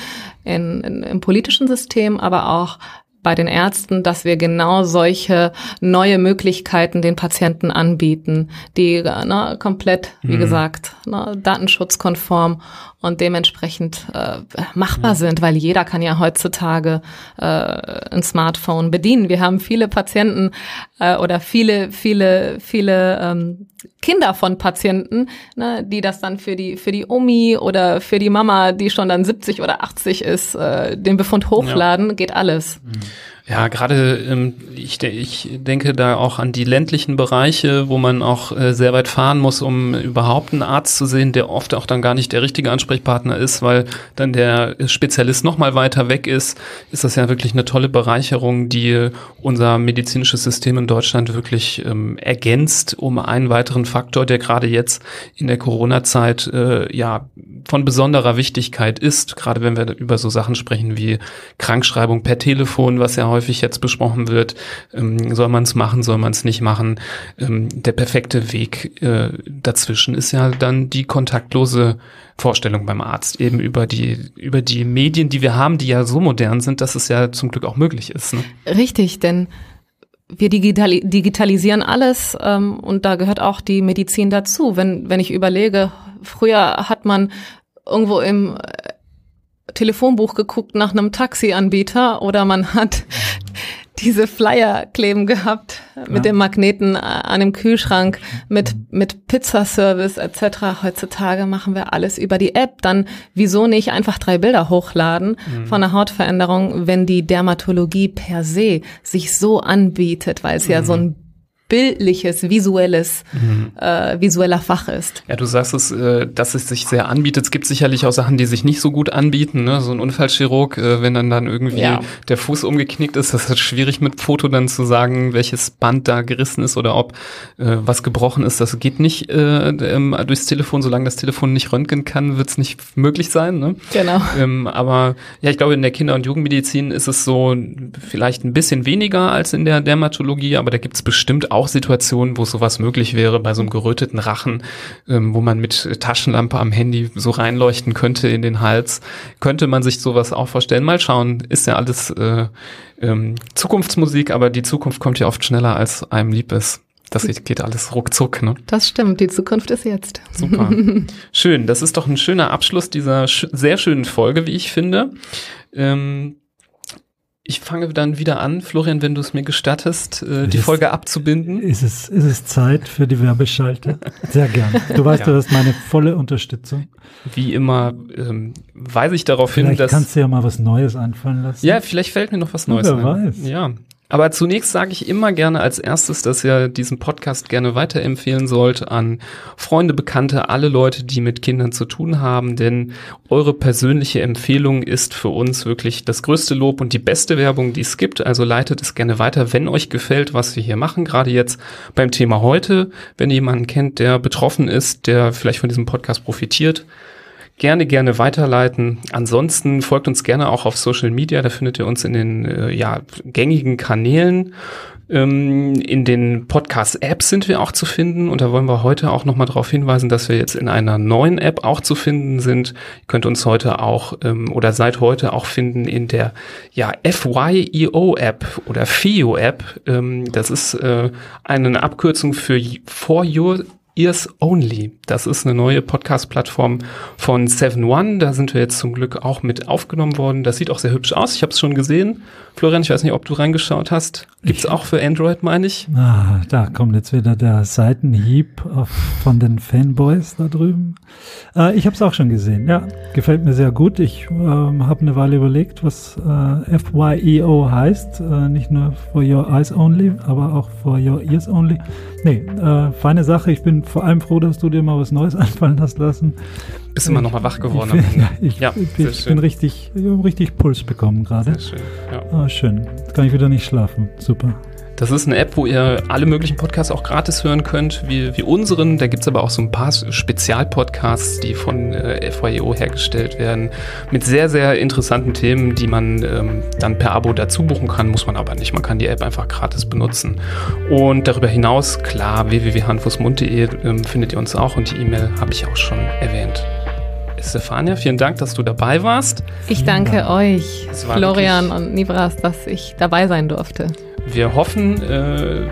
in, in, im politischen System, aber auch bei den Ärzten, dass wir genau solche neue Möglichkeiten den Patienten anbieten, die ne, komplett, wie mhm. gesagt, ne, datenschutzkonform und dementsprechend äh, machbar ja. sind, weil jeder kann ja heutzutage äh, ein Smartphone bedienen. Wir haben viele Patienten äh, oder viele, viele, viele ähm, Kinder von Patienten, ne, die das dann für die für die Omi oder für die Mama, die schon dann 70 oder 80 ist, äh, den Befund hochladen, ja. geht alles. Mhm. Ja, gerade ähm, ich, ich denke da auch an die ländlichen Bereiche, wo man auch äh, sehr weit fahren muss, um überhaupt einen Arzt zu sehen, der oft auch dann gar nicht der richtige Ansprechpartner ist, weil dann der Spezialist noch mal weiter weg ist. Ist das ja wirklich eine tolle Bereicherung, die unser medizinisches System in Deutschland wirklich ähm, ergänzt um einen weiteren Faktor, der gerade jetzt in der Corona-Zeit äh, ja von besonderer Wichtigkeit ist, gerade wenn wir über so Sachen sprechen wie Krankschreibung per Telefon, was ja häufig jetzt besprochen wird. Ähm, soll man es machen, soll man es nicht machen? Ähm, der perfekte Weg äh, dazwischen ist ja dann die kontaktlose Vorstellung beim Arzt, eben über die, über die Medien, die wir haben, die ja so modern sind, dass es ja zum Glück auch möglich ist. Ne? Richtig, denn wir digitali digitalisieren alles ähm, und da gehört auch die Medizin dazu. Wenn, wenn ich überlege, früher hat man irgendwo im Telefonbuch geguckt nach einem Taxianbieter oder man hat diese Flyer kleben gehabt mit ja. dem Magneten an dem Kühlschrank, mit, mit Pizzaservice etc. Heutzutage machen wir alles über die App. Dann wieso nicht einfach drei Bilder hochladen mhm. von einer Hautveränderung, wenn die Dermatologie per se sich so anbietet, weil es mhm. ja so ein bildliches, visuelles, mhm. äh, visueller Fach ist. Ja, du sagst es, äh, dass es sich sehr anbietet. Es gibt sicherlich auch Sachen, die sich nicht so gut anbieten. Ne? So ein Unfallchirurg, äh, wenn dann dann irgendwie ja. der Fuß umgeknickt ist, das ist schwierig mit Foto dann zu sagen, welches Band da gerissen ist oder ob äh, was gebrochen ist. Das geht nicht äh, ähm, durchs Telefon. Solange das Telefon nicht röntgen kann, wird es nicht möglich sein. Ne? Genau. Ähm, aber ja, ich glaube, in der Kinder- und Jugendmedizin ist es so vielleicht ein bisschen weniger als in der Dermatologie, aber da gibt es bestimmt auch Situationen, wo sowas möglich wäre, bei so einem geröteten Rachen, ähm, wo man mit Taschenlampe am Handy so reinleuchten könnte in den Hals. Könnte man sich sowas auch vorstellen? Mal schauen, ist ja alles äh, ähm, Zukunftsmusik, aber die Zukunft kommt ja oft schneller, als einem lieb ist. Das geht alles ruckzuck, ne? Das stimmt, die Zukunft ist jetzt. Super. Schön, das ist doch ein schöner Abschluss dieser sch sehr schönen Folge, wie ich finde. Ähm, ich fange dann wieder an, Florian, wenn du es mir gestattest, äh, die ist, Folge abzubinden. Ist es, ist es Zeit für die Werbeschalte? Sehr gern. Du weißt, ja. du hast meine volle Unterstützung. Wie immer ähm, weise ich darauf vielleicht hin, dass... kannst du ja mal was Neues einfallen lassen. Ja, vielleicht fällt mir noch was Neues wer ein. weiß. Ja, aber zunächst sage ich immer gerne als erstes, dass ihr diesen Podcast gerne weiterempfehlen sollt an Freunde, Bekannte, alle Leute, die mit Kindern zu tun haben, denn eure persönliche Empfehlung ist für uns wirklich das größte Lob und die beste Werbung, die es gibt. Also leitet es gerne weiter, wenn euch gefällt, was wir hier machen. Gerade jetzt beim Thema heute, wenn ihr jemanden kennt, der betroffen ist, der vielleicht von diesem Podcast profitiert, gerne, gerne weiterleiten. Ansonsten folgt uns gerne auch auf Social Media, da findet ihr uns in den äh, ja, gängigen Kanälen. Ähm, in den Podcast-Apps sind wir auch zu finden und da wollen wir heute auch nochmal darauf hinweisen, dass wir jetzt in einer neuen App auch zu finden sind. Ihr könnt uns heute auch ähm, oder seit heute auch finden in der ja, FYEO-App oder FIO-App. Ähm, das ist äh, eine Abkürzung für For Your Ears Only. Das ist eine neue Podcast-Plattform von 7 One. Da sind wir jetzt zum Glück auch mit aufgenommen worden. Das sieht auch sehr hübsch aus. Ich habe es schon gesehen. Florian, ich weiß nicht, ob du reingeschaut hast. Gibt's auch für Android, meine ich? Ah, da kommt jetzt wieder der Seitenhieb von den Fanboys da drüben. Äh, ich habe es auch schon gesehen. Ja, gefällt mir sehr gut. Ich ähm, habe eine Weile überlegt, was äh, FYEO heißt. Äh, nicht nur for your eyes only, aber auch for your ears only. Nee, äh, feine Sache. Ich bin vor allem froh, dass du dir mal was Neues einfallen hast lassen. Bist du mal nochmal wach geworden? Ich, bin, ja, ich, ja, bin, ich bin richtig, ich richtig Puls bekommen gerade. Sehr schön. Ja. Ah, schön. Jetzt kann ich wieder nicht schlafen. Super. Das ist eine App, wo ihr alle möglichen Podcasts auch gratis hören könnt, wie, wie unseren. Da gibt's aber auch so ein paar Spezialpodcasts, die von äh, FYEO hergestellt werden, mit sehr, sehr interessanten Themen, die man ähm, dann per Abo dazu buchen kann, muss man aber nicht. Man kann die App einfach gratis benutzen. Und darüber hinaus, klar, www.handfußmund.de ähm, findet ihr uns auch und die E-Mail habe ich auch schon erwähnt. Stefania, vielen Dank, dass du dabei warst. Ich danke ja. euch, Florian und Nibras, dass ich dabei sein durfte. Wir hoffen, äh,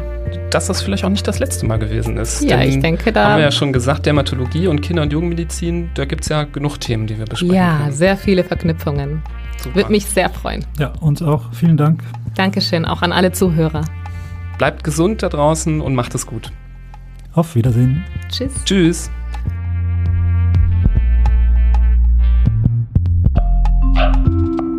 dass das vielleicht auch nicht das letzte Mal gewesen ist. Ja, Denn ich denke da. Haben wir ja schon gesagt, Dermatologie und Kinder- und Jugendmedizin, da gibt es ja genug Themen, die wir besprechen. Ja, können. sehr viele Verknüpfungen. Super. Würde mich sehr freuen. Ja, uns auch. Vielen Dank. Dankeschön, auch an alle Zuhörer. Bleibt gesund da draußen und macht es gut. Auf Wiedersehen. Tschüss. Tschüss. thank you